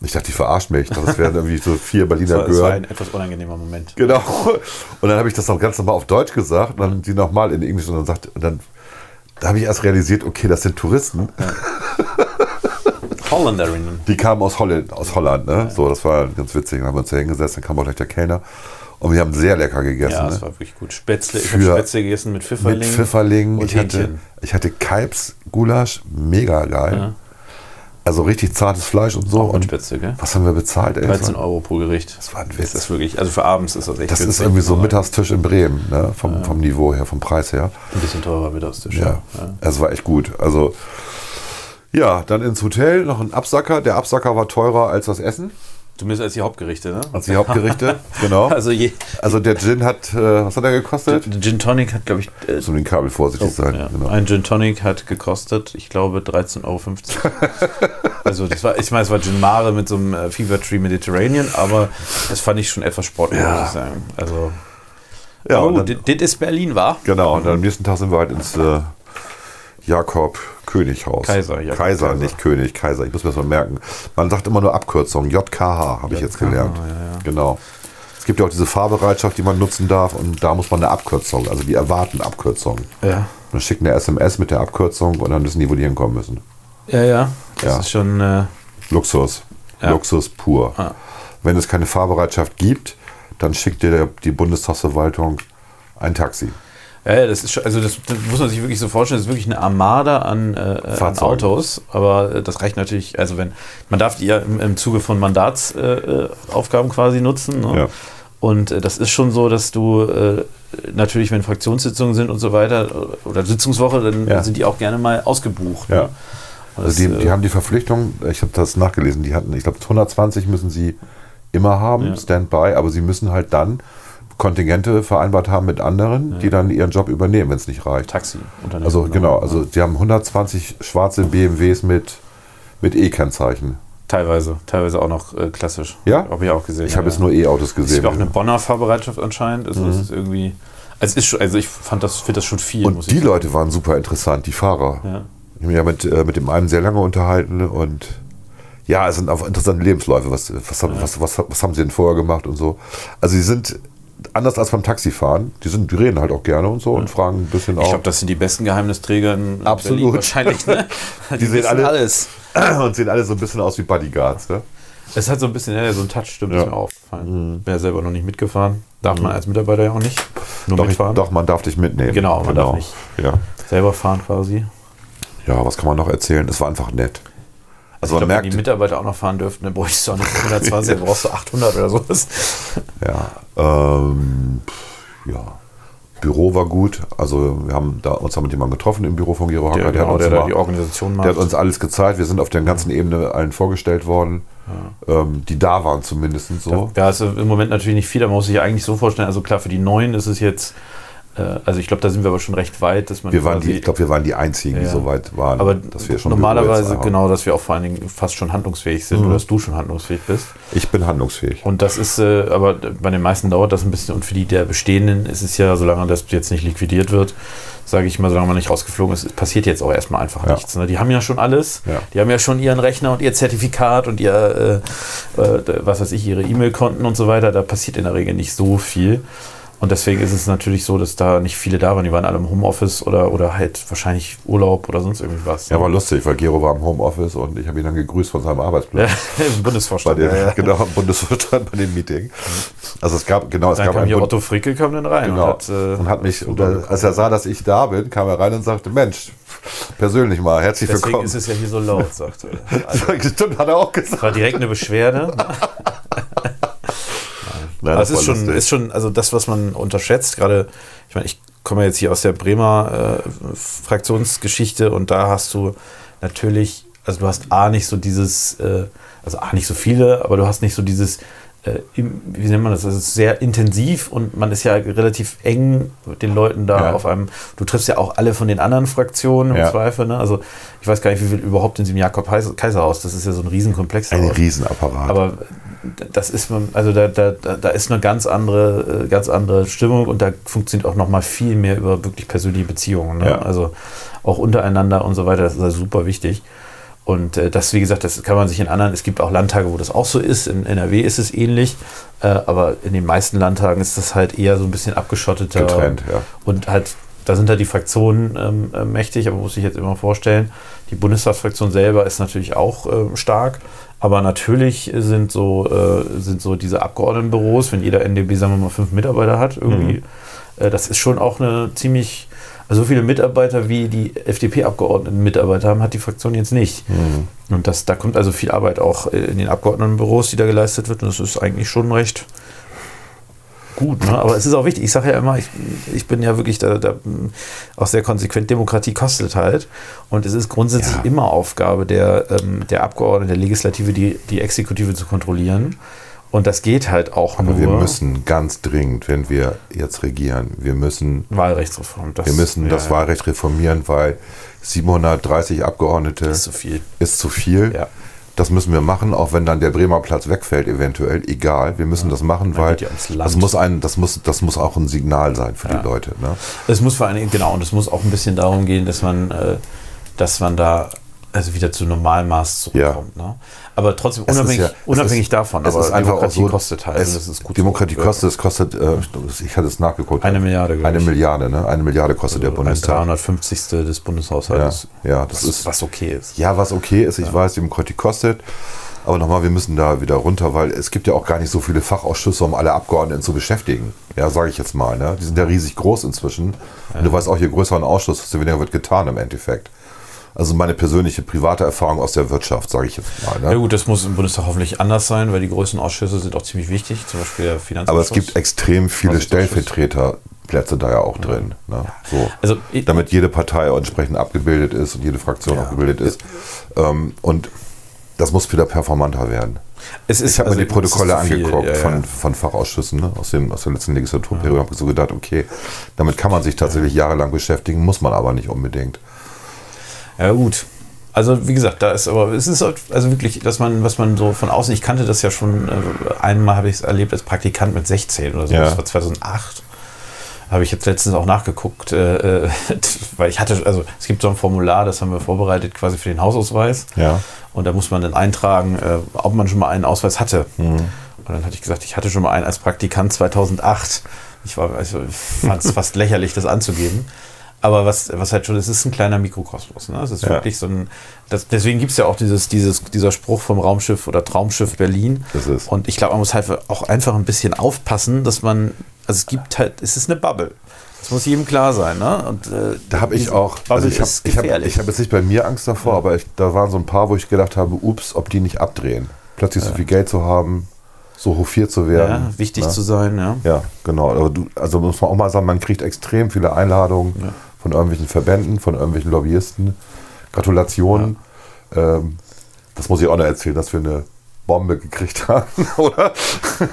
A: Ich dachte, die verarscht mich. Das wären irgendwie so vier
B: Ja.
A: Berliner
B: Das war, das war
A: Gören.
B: ein etwas unangenehmer Moment.
A: Genau. Und dann habe ich das noch ganz normal auf Deutsch gesagt und dann sie nochmal in Englisch und dann sagt, und dann da habe ich erst realisiert, okay, das sind Touristen,
B: Holländerinnen.
A: die kamen aus Holland, aus Holland, ne? So, das war ganz witzig. Dann haben wir uns da hingesetzt, dann kam auch gleich der Kellner und wir haben sehr lecker gegessen.
B: Ja,
A: ne?
B: das war wirklich gut. Spätzle, ich habe Spätzle gegessen mit Pfifferling.
A: Mit Pfifferling.
B: und
A: Ich hatte, ich hatte Kalbsgulasch, mega geil.
B: Ja.
A: Also richtig zartes Fleisch und so.
B: Auch
A: und
B: Spätzle, gell?
A: was haben wir bezahlt? Ey? Das
B: 13
A: war-
B: Euro pro Gericht.
A: Das war ein
B: Das
A: Witz.
B: ist wirklich, also für abends ist das echt
A: Das ist irgendwie so
B: aber
A: Mittagstisch in Bremen, ne? vom, vom Niveau her, vom Preis her.
B: Ein bisschen teurer Mittagstisch.
A: Ja, es war echt gut. Also, ja, dann ins Hotel, noch ein Absacker. Der Absacker war teurer als das Essen,
B: Zumindest als die Hauptgerichte, ne?
A: als die Hauptgerichte. genau.
B: Also je,
A: Also der Gin hat, äh, was hat er gekostet?
B: der Gin Tonic hat, glaube ich, äh,
A: So den Kabel vorsichtig sein.
B: ja,
A: Genau.
B: ein Gin Tonic hat gekostet, ich glaube, 13,50 Euro. also das war, ich meine, es war Gin Mare mit so einem äh, Fever Tree Mediterranean, aber das fand ich schon etwas sportlich,
A: Ja.
B: muss ich sagen. Also,
A: Ja, dann,
B: das ist Berlin, war?
A: genau. Und dann am nächsten Tag sind wir halt ins äh, Jakob Könighaus.
B: Kaiser, Jakob
A: Kaiser,
B: Kaiser.
A: nicht König, Kaiser. Ich muss mir das mal merken. Man sagt immer nur Abkürzung. JKH habe ich jetzt gelernt.
B: ja, ja.
A: Genau. Es gibt ja auch diese Fahrbereitschaft, die man nutzen darf und da muss man eine Abkürzung. Also die erwarten Abkürzung.
B: Ja.
A: Man schickt eine SMS mit der Abkürzung und dann wissen die, wo die hinkommen müssen.
B: Ja, ja. Das
A: Ja.
B: ist schon. Äh,
A: Luxus.
B: Ja.
A: Luxus pur.
B: Ah.
A: Wenn es keine Fahrbereitschaft gibt, dann schickt dir die Bundestagsverwaltung ein Taxi.
B: Ja, das ist schon, also das, das muss man sich wirklich so vorstellen, das ist wirklich eine Armada an, äh, an. Autos, aber äh, das reicht natürlich, also wenn, man darf die ja im, im Zuge von Mandatsaufgaben äh, Aufgaben quasi nutzen. Ne?
A: Ja.
B: Und äh, das ist schon so, dass du äh, natürlich, wenn Fraktionssitzungen sind und so weiter äh, oder Sitzungswoche, dann
A: Ja.
B: sind die auch gerne mal ausgebucht.
A: Ja.
B: Ne?
A: Also die, die
B: äh,
A: haben die Verpflichtung, ich habe das nachgelesen, die hatten, ich glaube 120 müssen sie immer haben. Standby, aber sie müssen halt dann Kontingente vereinbart haben mit anderen, die dann ihren Job übernehmen, wenn es nicht reicht.
B: Taxi.
A: Also genau, also sie haben 120 schwarze BMWs mit, mit E-Kennzeichen.
B: Teilweise, teilweise auch noch äh, klassisch.
A: Ja?
B: Habe ich auch gesehen.
A: Ich habe
B: ja,
A: jetzt nur E-Autos
B: Es
A: gesehen.
B: gibt auch eine Bonner Fahrbereitschaft anscheinend. Also das ist irgendwie. Also, ist also ich fand das, finde das schon viel.
A: Und die. Leute waren super interessant, die Fahrer.
B: Ja.
A: Ich habe mich ja mit, äh, mit dem einen sehr lange unterhalten und ja, es sind auch interessante Lebensläufe. Was, was, haben, was, was, was haben sie denn vorher gemacht und so. Also sie sind anders als beim Taxifahren. Die, sind, die reden halt auch gerne und so und fragen ein bisschen
B: Ich
A: auch.
B: glaube, das sind die besten Geheimnisträger in
A: Absolut.
B: Berlin wahrscheinlich. Ne? Die,
A: sehen
B: wissen
A: alle-
B: alles.
A: und sehen alle so ein bisschen aus wie Bodyguards. Ne?
B: Es hat so ein bisschen, ja, so ein Touch, stimmt,
A: Ja.
B: ist mir aufgefallen. Bin ja selber noch nicht mitgefahren. Darf man als Mitarbeiter ja auch nicht. Nur
A: Doch, ich,
B: mitfahren.
A: doch, man darf dich mitnehmen.
B: Genau, man darf nicht.
A: Ja.
B: Selber fahren quasi.
A: ja, was kann man noch erzählen? Es war einfach nett. Also
B: ich
A: man
B: glaube, wenn die
A: merkt,
B: Mitarbeiter auch noch fahren dürften, dann du auch nicht 120, dann brauchst du 800 oder sowas.
A: Ja, ähm, ja. Büro war gut. Also wir haben da uns da mit jemandem getroffen im Büro von Gero Hacker.
B: Der,
A: der,
B: genau,
A: hat,
B: der
A: uns
B: da
A: mal,
B: die Organisation macht.
A: der hat uns alles gezeigt. Wir sind auf der ganzen Ebene allen vorgestellt worden, ähm, die da waren zumindest so.
B: Ja, also im Moment natürlich nicht viel, da muss ich ja eigentlich so vorstellen. Also klar, für die Neuen ist es jetzt, also ich glaube, da sind wir aber schon recht weit, dass man
A: Wir waren die, ich glaube, wir waren die einzigen, die
B: Ja.
A: so weit waren,
B: aber
A: dass wir schon
B: normalerweise genau, dass wir auch vor allen Dingen fast schon handlungsfähig sind oder dass du schon handlungsfähig bist.
A: Ich bin handlungsfähig.
B: Und das ist, äh, aber bei den meisten dauert das ein bisschen. Und für die der bestehenden ist es ja, solange das jetzt nicht liquidiert wird, sage ich mal, solange man nicht rausgeflogen ist, passiert jetzt auch erstmal einfach
A: Ja.
B: nichts. Ne? Die haben ja schon alles.
A: Ja.
B: Die haben ja schon ihren Rechner und ihr Zertifikat und ihr, äh, äh, was weiß ich, ihre E-Mail-Konten und so weiter. Da passiert in der Regel nicht so viel. Und deswegen ist es natürlich so, dass da nicht viele da waren. Die waren alle im Homeoffice oder, oder halt wahrscheinlich Urlaub oder sonst irgendwas.
A: Ja, war lustig, weil Gero war im Homeoffice und ich habe ihn dann gegrüßt von seinem Arbeitsplatz.
B: Im
A: Bei
B: Bundesvorstand.
A: dem,
B: ja.
A: Genau, im Bundesvorstand bei dem Meeting. Also es gab, genau, es
B: Dann
A: gab
B: kam hier Otto Frickel kam dann rein
A: Genau.
B: und hat, äh,
A: und hat mich, und er, als er sah, dass ich da bin, kam er rein und sagte, Mensch, persönlich mal, herzlich
B: deswegen
A: willkommen.
B: ist es ja hier so laut, sagte er. Also,
A: Stimmt, hat er auch gesagt.
B: war direkt eine Beschwerde.
A: Nein,
B: Aber es ist schon, ist schon, also das, was man unterschätzt, gerade, ich meine, ich komme jetzt hier aus der Bremer äh, Fraktionsgeschichte und da hast du natürlich, also du hast A nicht so dieses, äh, also A nicht so viele, aber du hast nicht so dieses, äh, im, wie nennt man das, ist sehr intensiv und man ist ja relativ eng mit den Leuten da
A: Ja.
B: auf einem, du triffst ja auch alle von den anderen Fraktionen im
A: Ja.
B: Zweifel, ne? also ich weiß gar nicht, wie viel überhaupt in diesem Jakob-Kaiserhaus, das ist ja so ein Riesenkomplex.
A: ein. Riesenapparat.
B: Aber das ist also da, da, da ist eine ganz andere, äh, ganz andere Stimmung und da funktioniert auch noch mal viel mehr über wirklich persönliche Beziehungen. Ne?
A: Ja.
B: Also auch untereinander und so weiter, das ist also super wichtig. Und äh, das, wie gesagt, das kann man sich in anderen, es gibt auch Landtage, wo das auch so ist. In NRW ist es ähnlich, äh, aber in den meisten Landtagen ist das halt eher so ein bisschen abgeschotteter.
A: Getrennt, ja.
B: Und halt, da sind halt die Fraktionen ähm, äh, mächtig, aber muss ich jetzt immer vorstellen, die Bundestagsfraktion selber ist natürlich auch ähm, stark. Aber natürlich sind so, äh, sind so diese Abgeordnetenbüros, wenn jeder NDB, sagen wir mal, fünf Mitarbeiter hat, irgendwie, äh, das ist schon auch eine ziemlich, also so viele Mitarbeiter wie die FDP-Abgeordneten Mitarbeiter haben, hat die Fraktion jetzt nicht. Und das, da kommt also viel Arbeit auch äh, in den Abgeordnetenbüros, die da geleistet wird. Und das ist eigentlich schon recht gut. Ne? Aber es ist auch wichtig. Ich sage ja immer, ich, ich bin ja wirklich da, da auch sehr konsequent. Demokratie kostet halt. Und es ist grundsätzlich
A: Ja.
B: immer Aufgabe der, ähm, der Abgeordneten, der Legislative, die, die Exekutive zu kontrollieren. Und das geht halt auch
A: Aber
B: nur.
A: wir müssen ganz dringend, wenn wir jetzt regieren, wir müssen,
B: Wahlrechtsreform. Das,
A: wir müssen
B: ja,
A: das Wahlrecht reformieren, weil 730 Abgeordnete
B: ist zu viel.
A: ist zu viel.
B: Ja.
A: Das müssen wir machen, auch wenn dann der Bremer Platz wegfällt, eventuell. Egal, wir müssen das machen, weil
B: ja
A: das muss ein, das muss, das muss auch ein Signal sein für
B: Ja.
A: die Leute. Ne?
B: Es muss vor allen Dingen, genau, und es muss auch ein bisschen darum gehen, dass man, äh, dass man da also wieder zu Normalmaß zurückkommt. Ne? Aber trotzdem unabhängig,
A: ja-
B: unabhängig
A: ist-
B: davon.
A: Es ist einfach
B: Demokratie
A: so,
B: kostet halt.
A: Es,
B: das ist gut.
A: Demokratie
B: so.
A: kostet, es kostet, äh, ich hatte es nachgeguckt.
B: Eine Milliarde,
A: Eine
B: ich.
A: Milliarde, ne? Eine Milliarde kostet der
B: Ein
A: Bundestag.
B: 350. des Bundeshaushalts.
A: Ja, ja, das
B: was,
A: ist-
B: was okay ist.
A: Ja, was okay ist, ich weiß, Demokratie kostet. Aber nochmal, wir müssen da wieder runter, weil es gibt ja auch gar nicht so viele Fachausschüsse, um alle Abgeordneten zu beschäftigen. Ja, sage ich jetzt mal. Ne? Die sind ja riesig groß inzwischen. Und du weißt auch, je größer ein Ausschuss, desto weniger wird getan im Endeffekt. Also meine persönliche private Erfahrung aus der Wirtschaft, sage ich jetzt mal.
B: Ja
A: Ne?
B: gut, das muss im Bundestag hoffentlich anders sein, weil die größten Ausschüsse sind auch ziemlich wichtig, zum Beispiel der Finanzausschuss.
A: Aber es gibt extrem viele
B: Haushaltsausschuss.
A: Stellvertreterplätze da ja auch drin. Ne? So.
B: Also,
A: Damit jede Partei entsprechend abgebildet ist und jede Fraktion
B: Ja.
A: auch gebildet ist. Ähm, und das muss wieder performanter werden.
B: es ist,
A: Ich habe
B: also
A: mir die Protokolle angeguckt
B: ja, ja.
A: Von, von Fachausschüssen ne? aus, dem, aus der letzten Legislaturperiode. habe so gedacht, okay, damit kann man sich tatsächlich jahrelang beschäftigen, muss man aber nicht unbedingt.
B: Ja, gut. Also, wie gesagt, da ist aber, es ist halt- also wirklich, dass man, was man so von außen, ich kannte das ja schon, äh, einmal habe ich es erlebt als Praktikant mit 16 oder so,
A: Ja.
B: das war 2008. Habe ich jetzt letztens auch nachgeguckt, äh, äh, weil ich hatte, also es gibt so ein Formular, das haben wir vorbereitet quasi für den Hausausweis.
A: Ja.
B: Und da muss man dann eintragen, äh, ob man schon mal einen Ausweis hatte.
A: Mhm.
B: Und dann hatte ich gesagt, ich hatte schon mal einen als Praktikant 2008. Ich war, also, fand es fast lächerlich, das anzugeben. Aber was, was halt schon, es ist ein kleiner Mikrokosmos. Ne? Es ist
A: Ja.
B: wirklich so ein. Das, deswegen gibt es ja auch dieses, dieses, dieser Spruch vom Raumschiff oder Traumschiff Berlin.
A: Das ist.
B: Und ich glaube, man muss halt auch einfach ein bisschen aufpassen, dass man. Also es gibt halt, es ist eine Bubble. Das muss jedem klar sein. Ne? Und, äh,
A: Da habe ich auch,
B: Bubble
A: also ich habe ich hab, ich hab jetzt nicht bei mir Angst davor, aber ich, da waren so ein paar, wo ich gedacht habe, ups, ob die nicht abdrehen. Plötzlich so viel Geld zu haben, so hofiert zu werden.
B: ja, wichtig
A: ne?
B: zu sein, ja.
A: Ja, genau. Aber du, also muss man auch mal sagen, man kriegt extrem viele Einladungen
B: Ja.
A: Von irgendwelchen Verbänden, von irgendwelchen Lobbyisten. Gratulationen. Ähm, das muss ich auch noch erzählen, dass wir eine Bombe gekriegt haben, oder?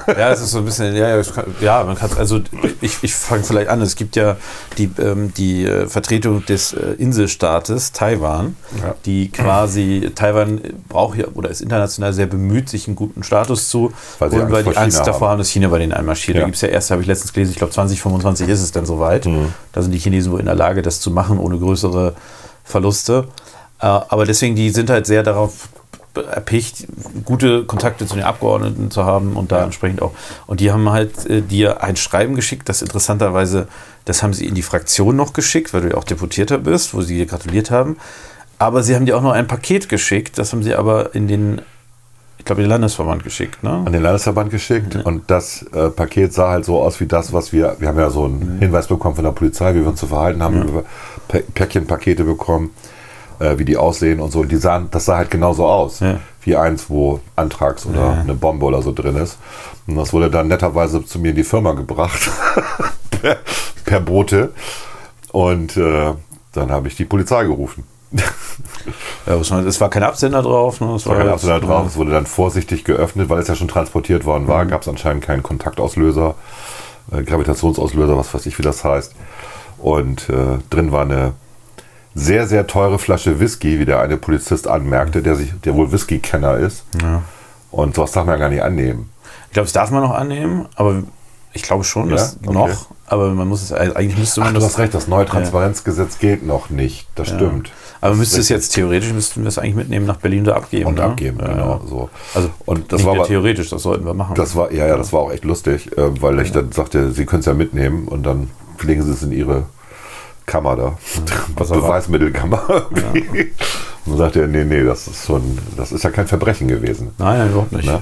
B: Ja, es ist so ein bisschen, ja, ja, ja man kann also ich, ich fange vielleicht an. Es gibt ja die, ähm, die äh, Vertretung des äh, Inselstaates Taiwan,
A: Ja.
B: die quasi, Taiwan braucht ja oder ist international sehr bemüht, sich einen guten Status zu
A: Weil
B: holen, weil die Angst
A: China
B: davor
A: haben.
B: haben, dass China bei denen einmarschiert.
A: Ja.
B: Da gibt es ja erst, habe ich letztens gelesen, ich glaube 2025 ist es dann soweit.
A: Mhm.
B: Da sind die Chinesen wohl in der Lage, das zu machen, ohne größere Verluste. Äh, aber deswegen, die sind halt sehr darauf erpicht, gute Kontakte zu den Abgeordneten zu haben und da entsprechend auch. Und die haben halt äh, dir ein Schreiben geschickt, das interessanterweise, das haben sie in die Fraktion noch geschickt, weil du ja auch Deputierter bist, wo sie dir gratuliert haben. Aber sie haben dir auch noch ein Paket geschickt, das haben sie aber in den, ich glaube, den Landesverband geschickt, ne?
A: An den Landesverband geschickt und das äh, Paket sah halt so aus wie das, was wir, wir haben ja so einen Hinweis bekommen von der Polizei, wie wir uns zu verhalten haben, Pä- Päckchenpakete bekommen, äh, wie die aussehen und so. Und die sahen, das sah halt genauso aus,
B: Ja.
A: wie eins, wo Antrags oder
B: Ja.
A: eine Bombe oder so drin ist. Und das wurde dann netterweise zu mir in die Firma gebracht, per, per Bote. Und äh, dann habe ich die Polizei gerufen.
B: Ja, es war kein Absender drauf. Ne? Es
A: Es war kein Absender drauf, es wurde dann vorsichtig geöffnet, weil es ja schon transportiert worden
B: Mhm.
A: war. Gab es anscheinend keinen Kontaktauslöser, äh, Gravitationsauslöser, was weiß ich, wie das heißt. Und äh, drin war eine sehr, sehr teure Flasche Whisky, wie der eine Polizist anmerkte, der, sich, der wohl Whisky-Kenner ist.
B: Ja.
A: Und sowas darf man ja gar nicht annehmen.
B: Ich glaube, das darf man noch annehmen, aber ich glaube schon,
A: Ja?
B: dass
A: Okay.
B: noch. Aber man muss es eigentlich müsste man
A: Ach, du
B: das.
A: hast recht, das neue Transparenzgesetz geht noch nicht. Das stimmt.
B: Aber
A: Das
B: müsste es jetzt theoretisch müssten wir es eigentlich mitnehmen nach Berlin da abgeben.
A: und
B: ne?
A: abgeben,
B: Ja,
A: genau.
B: ja.
A: So.
B: Also
A: und das war aber,
B: theoretisch, das sollten wir machen.
A: Das war, ja, ja, das war auch echt lustig, äh, weil ich dann sagte, Sie können es ja mitnehmen und dann legen Sie es in Ihre Kammer da.
B: Was er war.
A: Beweismittelkammer. irgendwie. Und dann sagte er, nee, nee, das ist schon, das ist ja kein Verbrechen gewesen.
B: nein, nein, überhaupt nicht.
A: Ne?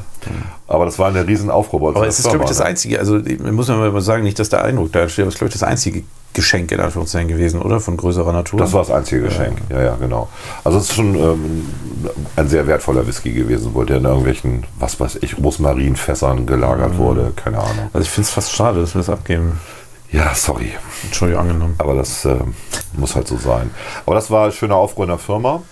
A: Aber das war eine riesen Aufruhr
B: Aber es ist, glaube ich, das
A: ne?
B: Einzige, also muss man mal sagen, nicht, dass der Eindruck da entsteht, aber es ist, glaube ich, das einzige Geschenk in Anführungszeichen gewesen, oder? Von größerer Natur.
A: Das war das einzige Geschenk, ja, ja, genau. Also es ist schon ähm, ein sehr wertvoller Whisky gewesen, wo der in irgendwelchen, was weiß ich, Rosmarinfässern
B: Mhm.
A: gelagert wurde, keine Ahnung.
B: also ich finde es fast schade, dass wir das abgeben.
A: Ja, sorry.
B: Entschuldigung, angenommen.
A: Aber das ähm, muss halt so sein. Aber das war ein schöner Aufruhr in der Firma.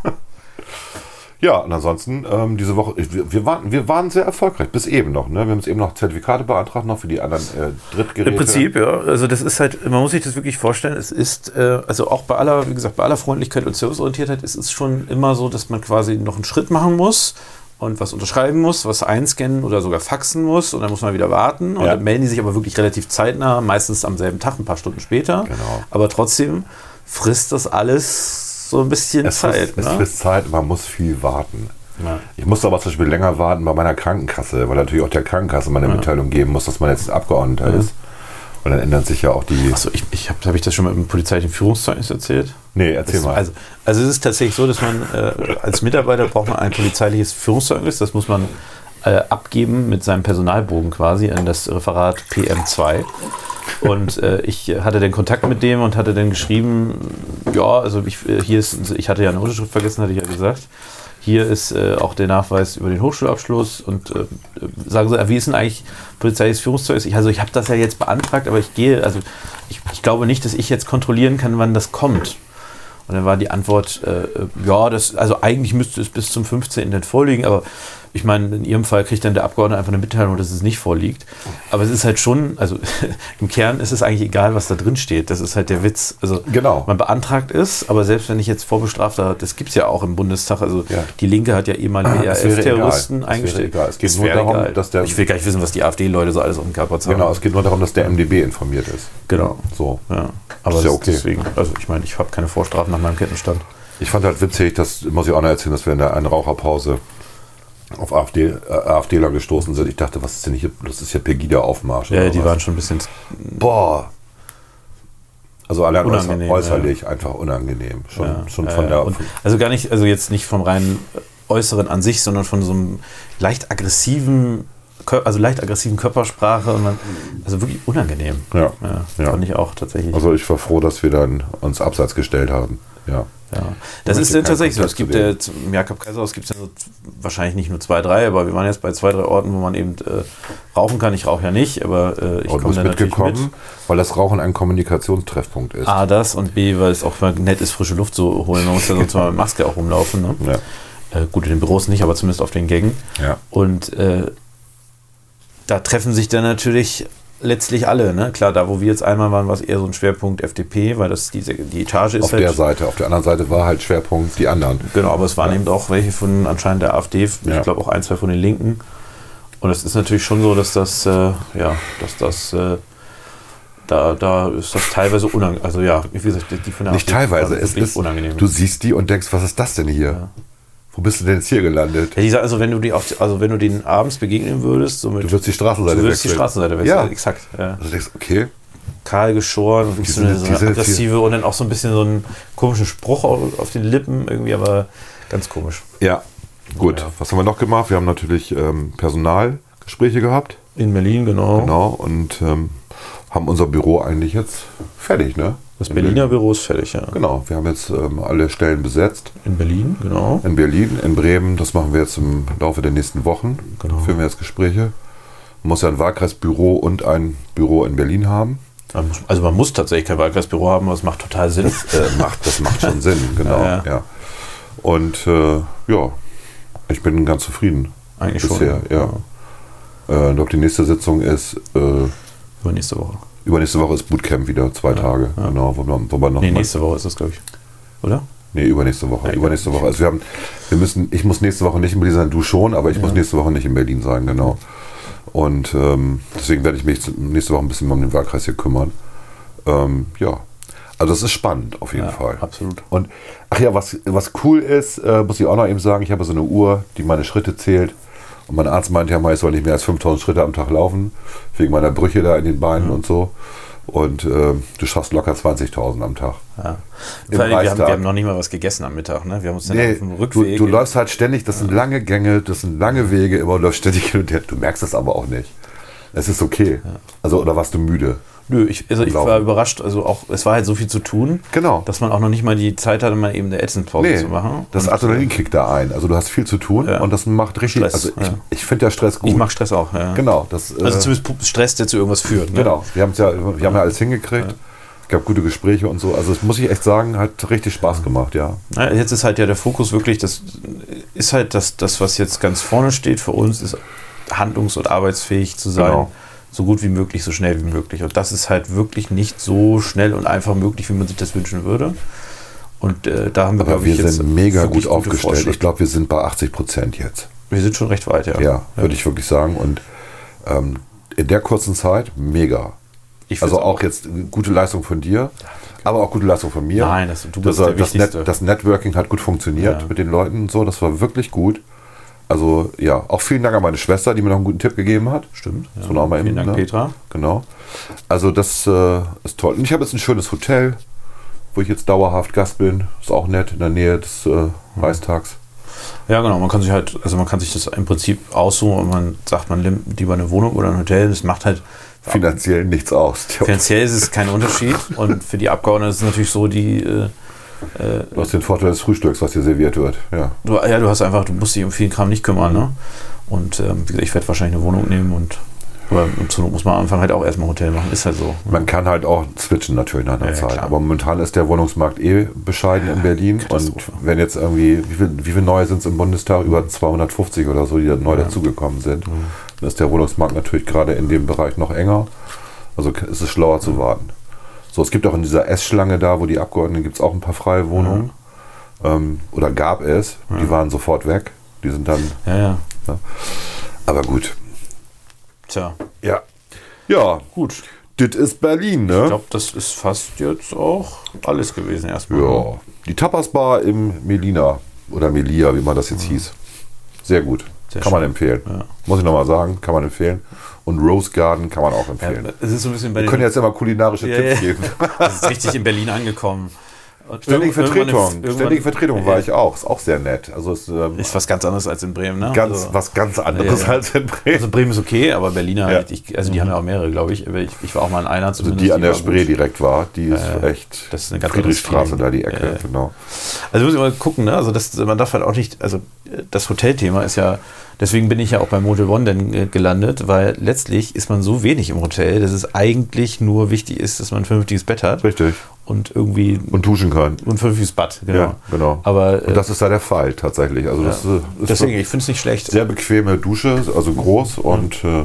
A: ja, und ansonsten ähm, diese Woche, wir, wir, waren, wir waren sehr erfolgreich, bis eben noch. Ne? Wir haben jetzt eben noch Zertifikate beantragt, noch für die anderen äh, Drittgeräte.
B: Im Prinzip, ja. Also das ist halt, man muss sich das wirklich vorstellen, es ist, äh, also auch bei aller, wie gesagt, bei aller Freundlichkeit und Serviceorientiertheit ist es schon immer so, dass man quasi noch einen Schritt machen muss und was unterschreiben muss, was einscannen oder sogar faxen muss und dann muss man wieder warten und
A: Ja.
B: dann melden die sich aber wirklich relativ zeitnah, meistens am selben Tag, ein paar Stunden später.
A: Genau.
B: Aber trotzdem frisst das alles so ein bisschen
A: Es
B: Zeit.
A: frisst, es
B: ne?
A: frisst Zeit, man muss viel warten.
B: Ja.
A: Ich musste aber zum Beispiel länger warten bei meiner Krankenkasse, weil natürlich auch der Krankenkasse mal eine Mitteilung geben muss, dass man jetzt Abgeordneter ist. Und dann ändern sich ja auch die.
B: Achso, ich, ich habe hab ich das schon mal im polizeilichen Führungszeugnis erzählt?
A: Nee, erzähl
B: Das,
A: mal.
B: also, also es ist tatsächlich so, dass man äh, als Mitarbeiter braucht man ein polizeiliches Führungszeugnis. Das muss man äh, abgeben mit seinem Personalbogen quasi an das Referat PM2. Und äh, ich hatte den Kontakt mit dem und hatte dann geschrieben, ja, also ich, äh, hier ist, ich hatte ja eine Unterschrift vergessen, hatte ich ja gesagt. Hier ist äh, auch der Nachweis über den Hochschulabschluss und äh, sagen Sie, wie ist denn eigentlich polizeiliches Führungszeugnis? Ich, also ich habe das ja jetzt beantragt, aber ich gehe, also ich, ich glaube nicht, dass ich jetzt kontrollieren kann, wann das kommt. Und dann war die Antwort, äh, ja, das, also eigentlich müsste es bis zum 15. dann vorliegen, aber ich meine, in Ihrem Fall kriegt dann der Abgeordnete einfach eine Mitteilung, dass es nicht vorliegt. Aber es ist halt schon, also im Kern ist es eigentlich egal, was da drin steht. Das ist halt der Witz. Also
A: Genau.
B: man beantragt es, aber selbst wenn ich jetzt vorbestrafter, das gibt es ja auch im Bundestag, also
A: Ja.
B: die Linke hat ja ehemalige
A: wäre
B: RAF-Terroristen
A: egal.
B: Eingestellt.
A: egal. Es geht nur darum, dass der-
B: ich will gar nicht wissen, was die AfD-Leute so alles auf dem Körper haben.
A: genau, es geht nur darum, dass der MDB informiert ist.
B: Genau.
A: So.
B: Ja, aber
A: Ist ja okay.
B: deswegen, also ich meine, ich habe keine Vorstrafen nach meinem Kettenstand.
A: Ich fand halt witzig, das muss ich auch noch erzählen, dass wir in der einen Raucherpause auf AfD, äh, AfDler gestoßen sind. Ich dachte, was ist denn hier? Das ist ja Pegida-Aufmarsch.
B: Ja, die
A: was?
B: waren schon ein bisschen.
A: Boah. Also allein
B: Unangenehm,
A: äußerlich einfach unangenehm. Schon,
B: Ja,
A: schon
B: ja,
A: von
B: ja.
A: der.
B: Und also gar nicht, also jetzt nicht vom reinen Äußeren an sich, sondern von so einem leicht aggressiven, also leicht aggressiven Körpersprache und man, also wirklich unangenehm.
A: Ja,
B: Ja,
A: ja.
B: fand ich auch tatsächlich.
A: Also ich war froh, dass wir dann uns abseits gestellt haben. Ja.
B: Ja. Das ist tatsächlich so. Es gibt ja im Jakob Kaiserhaus gibt es ja so wahrscheinlich nicht nur zwei, drei, aber wir waren jetzt bei zwei, drei Orten, wo man eben äh, rauchen kann. Ich rauche ja nicht, aber äh, ich
A: Und
B: komme dann natürlich
A: mitgekommen,
B: mit.
A: weil das Rauchen ein Kommunikationstreffpunkt ist.
B: A, das und B, weil es auch mal nett ist, frische Luft zu holen. Man muss ja sonst mal mit Maske auch rumlaufen. Ne?
A: Ja.
B: Äh, gut, in den Büros nicht, aber zumindest auf den Gängen.
A: Ja.
B: Und äh, da treffen sich dann natürlich letztlich alle. Ne? Klar, da wo wir jetzt einmal waren, war es eher so ein Schwerpunkt FDP, weil das diese, die Etage ist
A: Auf
B: halt.
A: der Seite. Auf der anderen Seite war halt Schwerpunkt die anderen.
B: Genau, aber es waren eben auch welche von anscheinend der AfD, ich
A: Ja.
B: glaube auch ein, zwei von den Linken. Und es ist natürlich schon so, dass das, äh, ja, dass das, äh, da, da ist das teilweise unangenehm. Also ja, wie gesagt, die von der
A: Nicht
B: AfD
A: teilweise, es ist,
B: unangenehm.
A: du siehst die und denkst, was ist das denn hier? Wo bist du denn jetzt hier gelandet?
B: Ja, dieser, also wenn du die auf, also wenn du den abends begegnen würdest, so mit,
A: Du wirst die Straßenseite
B: du würdest die
A: wechseln.
B: Straßenseite wechseln.
A: Ja.
B: exakt. Ja.
A: Also du denkst, okay,
B: Kahl geschoren, und
A: Die
B: so eine, so
A: die
B: eine aggressive und dann auch so ein bisschen so einen komischen Spruch auf, auf den Lippen, irgendwie, aber ganz komisch.
A: ja, gut. Was haben wir noch gemacht? Wir haben natürlich ähm, Personalgespräche gehabt.
B: In Berlin, genau.
A: Genau, und ähm, haben unser Büro eigentlich jetzt fertig, ne?
B: Das Berliner Büro ist fertig, ja.
A: Genau, wir haben jetzt ähm, alle Stellen besetzt.
B: In Berlin, genau.
A: In Berlin, in Bremen, das machen wir jetzt im Laufe der nächsten Wochen.
B: Genau.
A: Führen wir jetzt Gespräche. Man muss ja ein Wahlkreisbüro und ein Büro in Berlin haben.
B: Also man muss tatsächlich kein Wahlkreisbüro haben, aber es macht total Sinn.
A: Äh, macht, das macht schon Sinn, genau.
B: Ja,
A: Ja,
B: ja.
A: Und äh, ja, ich bin ganz zufrieden
B: Eigentlich
A: bisher.
B: schon.
A: Ja. Äh, ich glaube, die nächste Sitzung ist, äh,
B: Übernächste Woche.
A: Übernächste Woche ist Bootcamp wieder, zwei Tage. Genau, wo wo man noch
B: Nee, nächste Woche ist das, glaube ich. Oder?
A: Nee, übernächste Woche.
B: Ja,
A: übernächste Woche. Also wir haben, wir müssen, ich muss nächste Woche nicht in Berlin sein, du schon, aber ich muss nächste Woche nicht in Berlin sein, genau. Und ähm, deswegen werde ich mich nächste Woche ein bisschen um den Wahlkreis hier kümmern. Ähm, ja. Also das ist spannend auf jeden
B: Ja,
A: Fall.
B: absolut.
A: Und ach ja, was, was cool ist, äh, muss ich auch noch eben sagen, ich habe so eine Uhr, die meine Schritte zählt. Und mein Arzt meinte ja mal, ich soll nicht mehr als 5000 Schritte am Tag laufen, wegen meiner Brüche da in den Beinen und so. Und äh, du schaffst locker 20.000 am Tag.
B: Ja. Vor allem, wir, haben, wir haben noch nicht mal was gegessen am Mittag. Ne? Wir haben uns dann
A: Nee,
B: auf dem
A: du,
B: Rückweg.
A: du läufst halt ständig, das sind lange Gänge, das sind lange Wege, immer du läufst ständig hin und her. Du merkst es aber auch nicht. Es ist okay. Also, oder warst du müde?
B: Nö, ich, also ich war überrascht. Also auch, es war halt so viel zu tun,
A: Genau.
B: dass man auch noch nicht mal die Zeit hatte, mal eben eine Ätzendpause
A: Nee,
B: zu machen.
A: das Adrenalin kickt da ein. Also du hast viel zu tun
B: Ja.
A: und das macht richtig.
B: Stress,
A: also ich,
B: ja.
A: ich finde ja Stress gut.
B: Ich mag Stress auch, ja.
A: Genau. Das,
B: Also
A: äh,
B: zumindest Pu- Stress, der zu irgendwas führt. Ne?
A: genau. Wir, haben's ja, wir haben ja alles hingekriegt. Es gab gute Gespräche und so. Also das muss ich echt sagen, hat richtig Spaß gemacht, ja.
B: Ja, jetzt ist halt ja der Fokus wirklich, das ist halt das, das, was jetzt ganz vorne steht für uns, ist handlungs- und arbeitsfähig zu sein.
A: Genau.
B: So gut wie möglich, so schnell wie möglich. Und das ist halt wirklich nicht so schnell und einfach möglich, wie man sich das wünschen würde. Und äh, da haben wir,
A: Aber
B: glaube
A: wir
B: ich, jetzt
A: sind mega gut aufgestellt. Ich glaube, wir sind bei 80 Prozent jetzt.
B: wir sind schon recht weit, ja.
A: Ja, würde ich wirklich sagen. Und ähm, in der kurzen Zeit mega. Also auch jetzt gute Leistung von dir, aber auch gute Leistung von mir.
B: Nein, das- du
A: das,
B: bist der
A: das. Net, das Networking hat gut funktioniert
B: Ja.
A: mit den Leuten und so, das war wirklich gut. Also ja, auch vielen Dank an meine Schwester, die mir noch einen guten Tipp gegeben hat.
B: Stimmt. Ja.
A: So noch mal
B: Vielen
A: eben,
B: Dank,
A: ne?
B: Petra.
A: Genau. Also das äh, ist toll. Und ich habe jetzt ein schönes Hotel, wo ich jetzt dauerhaft Gast bin. Ist auch nett in der Nähe des äh,
B: Mhm.
A: Reichstags.
B: Ja, genau. Man kann sich halt, also man kann sich das im Prinzip aussuchen und man sagt, man nimmt lieber eine Wohnung oder ein Hotel. Das macht halt
A: Finanziell nichts aus.
B: finanziell ist es kein Unterschied. Und für die Abgeordneten ist es natürlich so, die äh,
A: Du hast den Vorteil des Frühstücks, was hier serviert wird. Ja.
B: du, ja, du hast einfach, du musst dich um vielen Kram nicht kümmern, ne? Und ähm, wie gesagt, ich werde wahrscheinlich eine Wohnung nehmen und aber zur Not muss man am Anfang halt auch erstmal ein Hotel machen, ist halt so.
A: Man kann halt auch switchen natürlich nach einer
B: Ja, ja,
A: Zeit.
B: klar.
A: Aber momentan ist der Wohnungsmarkt eh bescheiden in Berlin. Und wenn jetzt irgendwie, wie viele viel neue sind es im Bundestag? Über 250 oder so, die neu dazugekommen sind. Dann ist der Wohnungsmarkt natürlich gerade in dem Bereich noch enger. Also ist es schlauer zu warten. So, es gibt auch in dieser S-Schlange da, wo die Abgeordneten gibt es auch ein paar freie Wohnungen. Ähm, oder gab es. Die waren sofort weg. Die sind dann,
B: Ja, ja.
A: aber gut.
B: Tja,
A: Ja. Ja,
B: gut.
A: das ist Berlin, ne?
B: Ich glaube, das ist fast jetzt auch alles gewesen erstmal.
A: Ja, die Tapas-Bar im Melina oder Melia, wie man das jetzt hieß. Sehr gut.
B: Sehr
A: kann man
B: schön.
A: empfehlen.
B: Ja.
A: Muss ich nochmal sagen, kann man empfehlen. Und Rose Garden kann man auch
B: Ja,
A: empfehlen.
B: es ist so ein bisschen bei
A: Wir können jetzt immer kulinarische
B: Ja,
A: Tipps
B: ja.
A: geben.
B: Das ist richtig in Berlin angekommen. Und
A: Ständige Vertretung. Ständige Vertretung war ich auch. Ist auch sehr nett. Also ist ähm,
B: Ist was ganz anderes als in Bremen, ne?
A: ganz,
B: also,
A: was ganz anderes
B: Ja, ja.
A: als in Bremen.
B: also Bremen ist okay, aber Berliner,
A: Ja.
B: halt, ich, also die haben ja auch mehrere, glaube ich. Ich. Ich war auch mal in einer
A: Also
B: zumindest.
A: die an der Spree
B: gut.
A: direkt war, die ist
B: Ja,
A: echt
B: das ist eine ganz
A: Friedrichstraße da die. Ecke,
B: ja.
A: genau.
B: Also muss ich mal gucken, ne? Also das, man darf halt auch nicht, also äh, das Hotelthema ist ja, deswegen bin ich ja auch bei Motel One dann äh, gelandet, weil letztlich ist man so wenig im Hotel, dass es eigentlich nur wichtig ist, dass man ein vernünftiges Bett hat
A: Richtig.
B: Und irgendwie
A: Und duschen kann.
B: ein vernünftiges Bad, genau.
A: Ja, genau.
B: Aber
A: Und
B: äh,
A: das ist da der Fall tatsächlich. Also das äh, ist
B: deswegen, ich finde es nicht schlecht.
A: sehr bequeme Dusche, also groß und äh,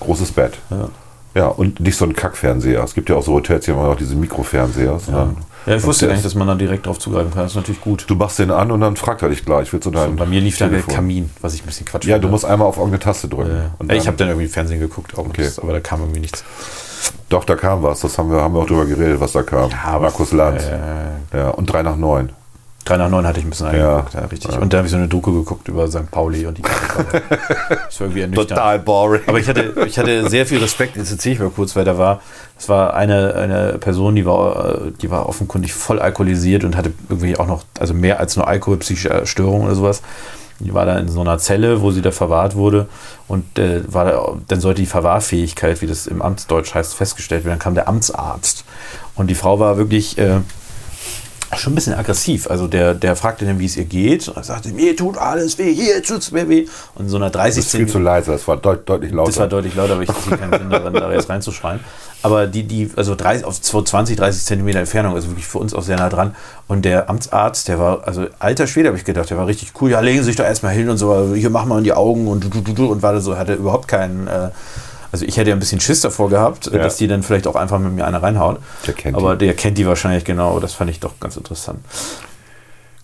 A: großes Bett.
B: Ja.
A: Ja, und nicht so ein Kackfernseher. Es gibt ja auch so Hotels, die haben auch diese Mikrofernseher.
B: Ja. ich
A: und
B: wusste gar nicht,
A: ist-
B: dass man da direkt drauf zugreifen kann. Das ist natürlich gut.
A: Du machst den an und dann fragt er dich gleich. Willst du dein
B: Und bei mir lief da der? Kamin, was ich ein bisschen Quatsch
A: Ja, du
B: finde.
A: musst einmal auf irgendeine Taste drücken.
B: Äh,
A: Und
B: ich
A: dann-
B: habe dann irgendwie Fernsehen geguckt, auch
A: Okay.
B: das, aber da kam irgendwie nichts.
A: Doch, da kam was. Das haben wir, haben wir auch drüber geredet, was da kam.
B: aber-
A: Markus Lanz.
B: Äh,
A: Ja, und drei nach neun.
B: 3 nach 9 hatte ich ein bisschen
A: Ja.
B: eingeguckt, ja, richtig. Und da habe ich so eine Doku geguckt über St. Pauli und die Das war irgendwie ernüchternd.
A: Total boring.
B: Aber ich hatte, ich hatte sehr viel Respekt, jetzt erzähle ich mal kurz, wer da war. Es war eine, eine Person, die war, die war offenkundig voll alkoholisiert und hatte irgendwie auch noch, also mehr als nur Alkohol, psychische Störung oder sowas. Die war da in so einer Zelle, wo sie da verwahrt wurde und äh, war da, dann sollte die Verwahrfähigkeit, wie das im Amtsdeutsch heißt, festgestellt werden. Dann kam der Amtsarzt und die Frau war wirklich äh, schon ein bisschen aggressiv. Also der, der fragte dann, wie es ihr geht und sagte, mir tut alles weh, hier tut's mir weh. Und so einer 30
A: Das ist viel zu leise, es war deut deutlich lauter.
B: das war deutlich lauter, aber ich sehe keinen Sinn darin, da jetzt reinzuschreien. Aber die, die, also 30, auf 20, 30 Zentimeter Entfernung, also wirklich für uns auch sehr nah dran. Und der Amtsarzt, der war, also alter Schwede, habe ich gedacht, der war richtig cool. Ja, legen Sie sich doch erstmal hin und so, hier machen wir in die Augen und du, du, du, du, und war so, hatte überhaupt keinen, äh, also ich hätte ja ein bisschen Schiss davor gehabt,
A: Ja.
B: dass die dann vielleicht auch einfach mit mir eine reinhauen.
A: Der kennt
B: aber
A: die.
B: der kennt die wahrscheinlich genau, das fand ich doch ganz interessant.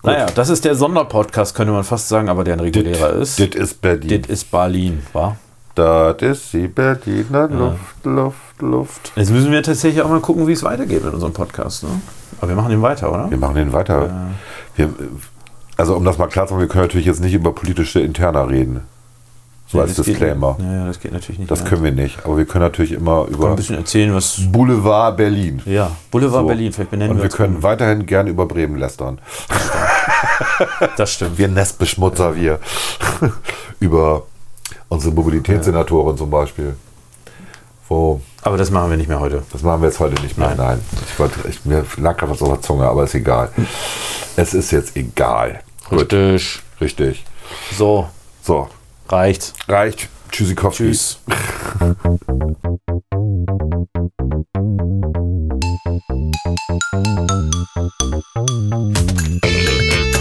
B: Naja, das ist der Sonderpodcast, könnte man fast sagen, aber der ein regulärer ist.
A: Das ist Berlin.
B: Das ist Berlin, wa?
A: Das ist die Berliner Luft, Luft, Luft.
B: Jetzt müssen wir tatsächlich auch mal gucken, wie es weitergeht mit unserem Podcast. Ne? Aber wir machen den weiter, oder?
A: Wir machen den weiter. Wir, also um das mal klar zu machen, wir können natürlich jetzt nicht über politische Interna reden. So
B: Ja,
A: als
B: das geht-
A: Disclaimer.
B: Ja, ja, das geht natürlich nicht.
A: Das
B: mehr.
A: können wir nicht. Aber wir können natürlich immer über
B: ein bisschen erzählen, was.
A: Boulevard Berlin.
B: Ja, Boulevard
A: So.
B: Berlin, vielleicht benennen
A: Und
B: wir
A: wir
B: uns
A: können weiterhin gern über Bremen lästern.
B: Das stimmt.
A: Wir Nestbeschmutzer, wir. über unsere Mobilitätssenatoren zum Beispiel. Wo,
B: Aber das machen wir nicht mehr heute.
A: das machen wir jetzt heute nicht mehr.
B: Nein.
A: Nein. Ich wollte, ich, mir lag gerade was auf der Zunge, aber ist egal. Es ist jetzt egal. Gut,
B: Richtig.
A: richtig.
B: So,
A: So,
B: reicht.
A: reicht. Tschüssikowski.
B: Tschüss.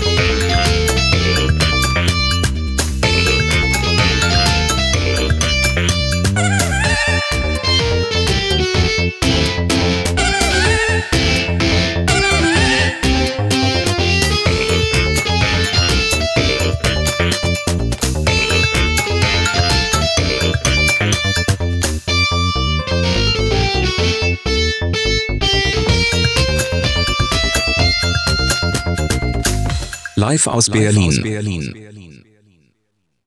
C: Live aus Berlin.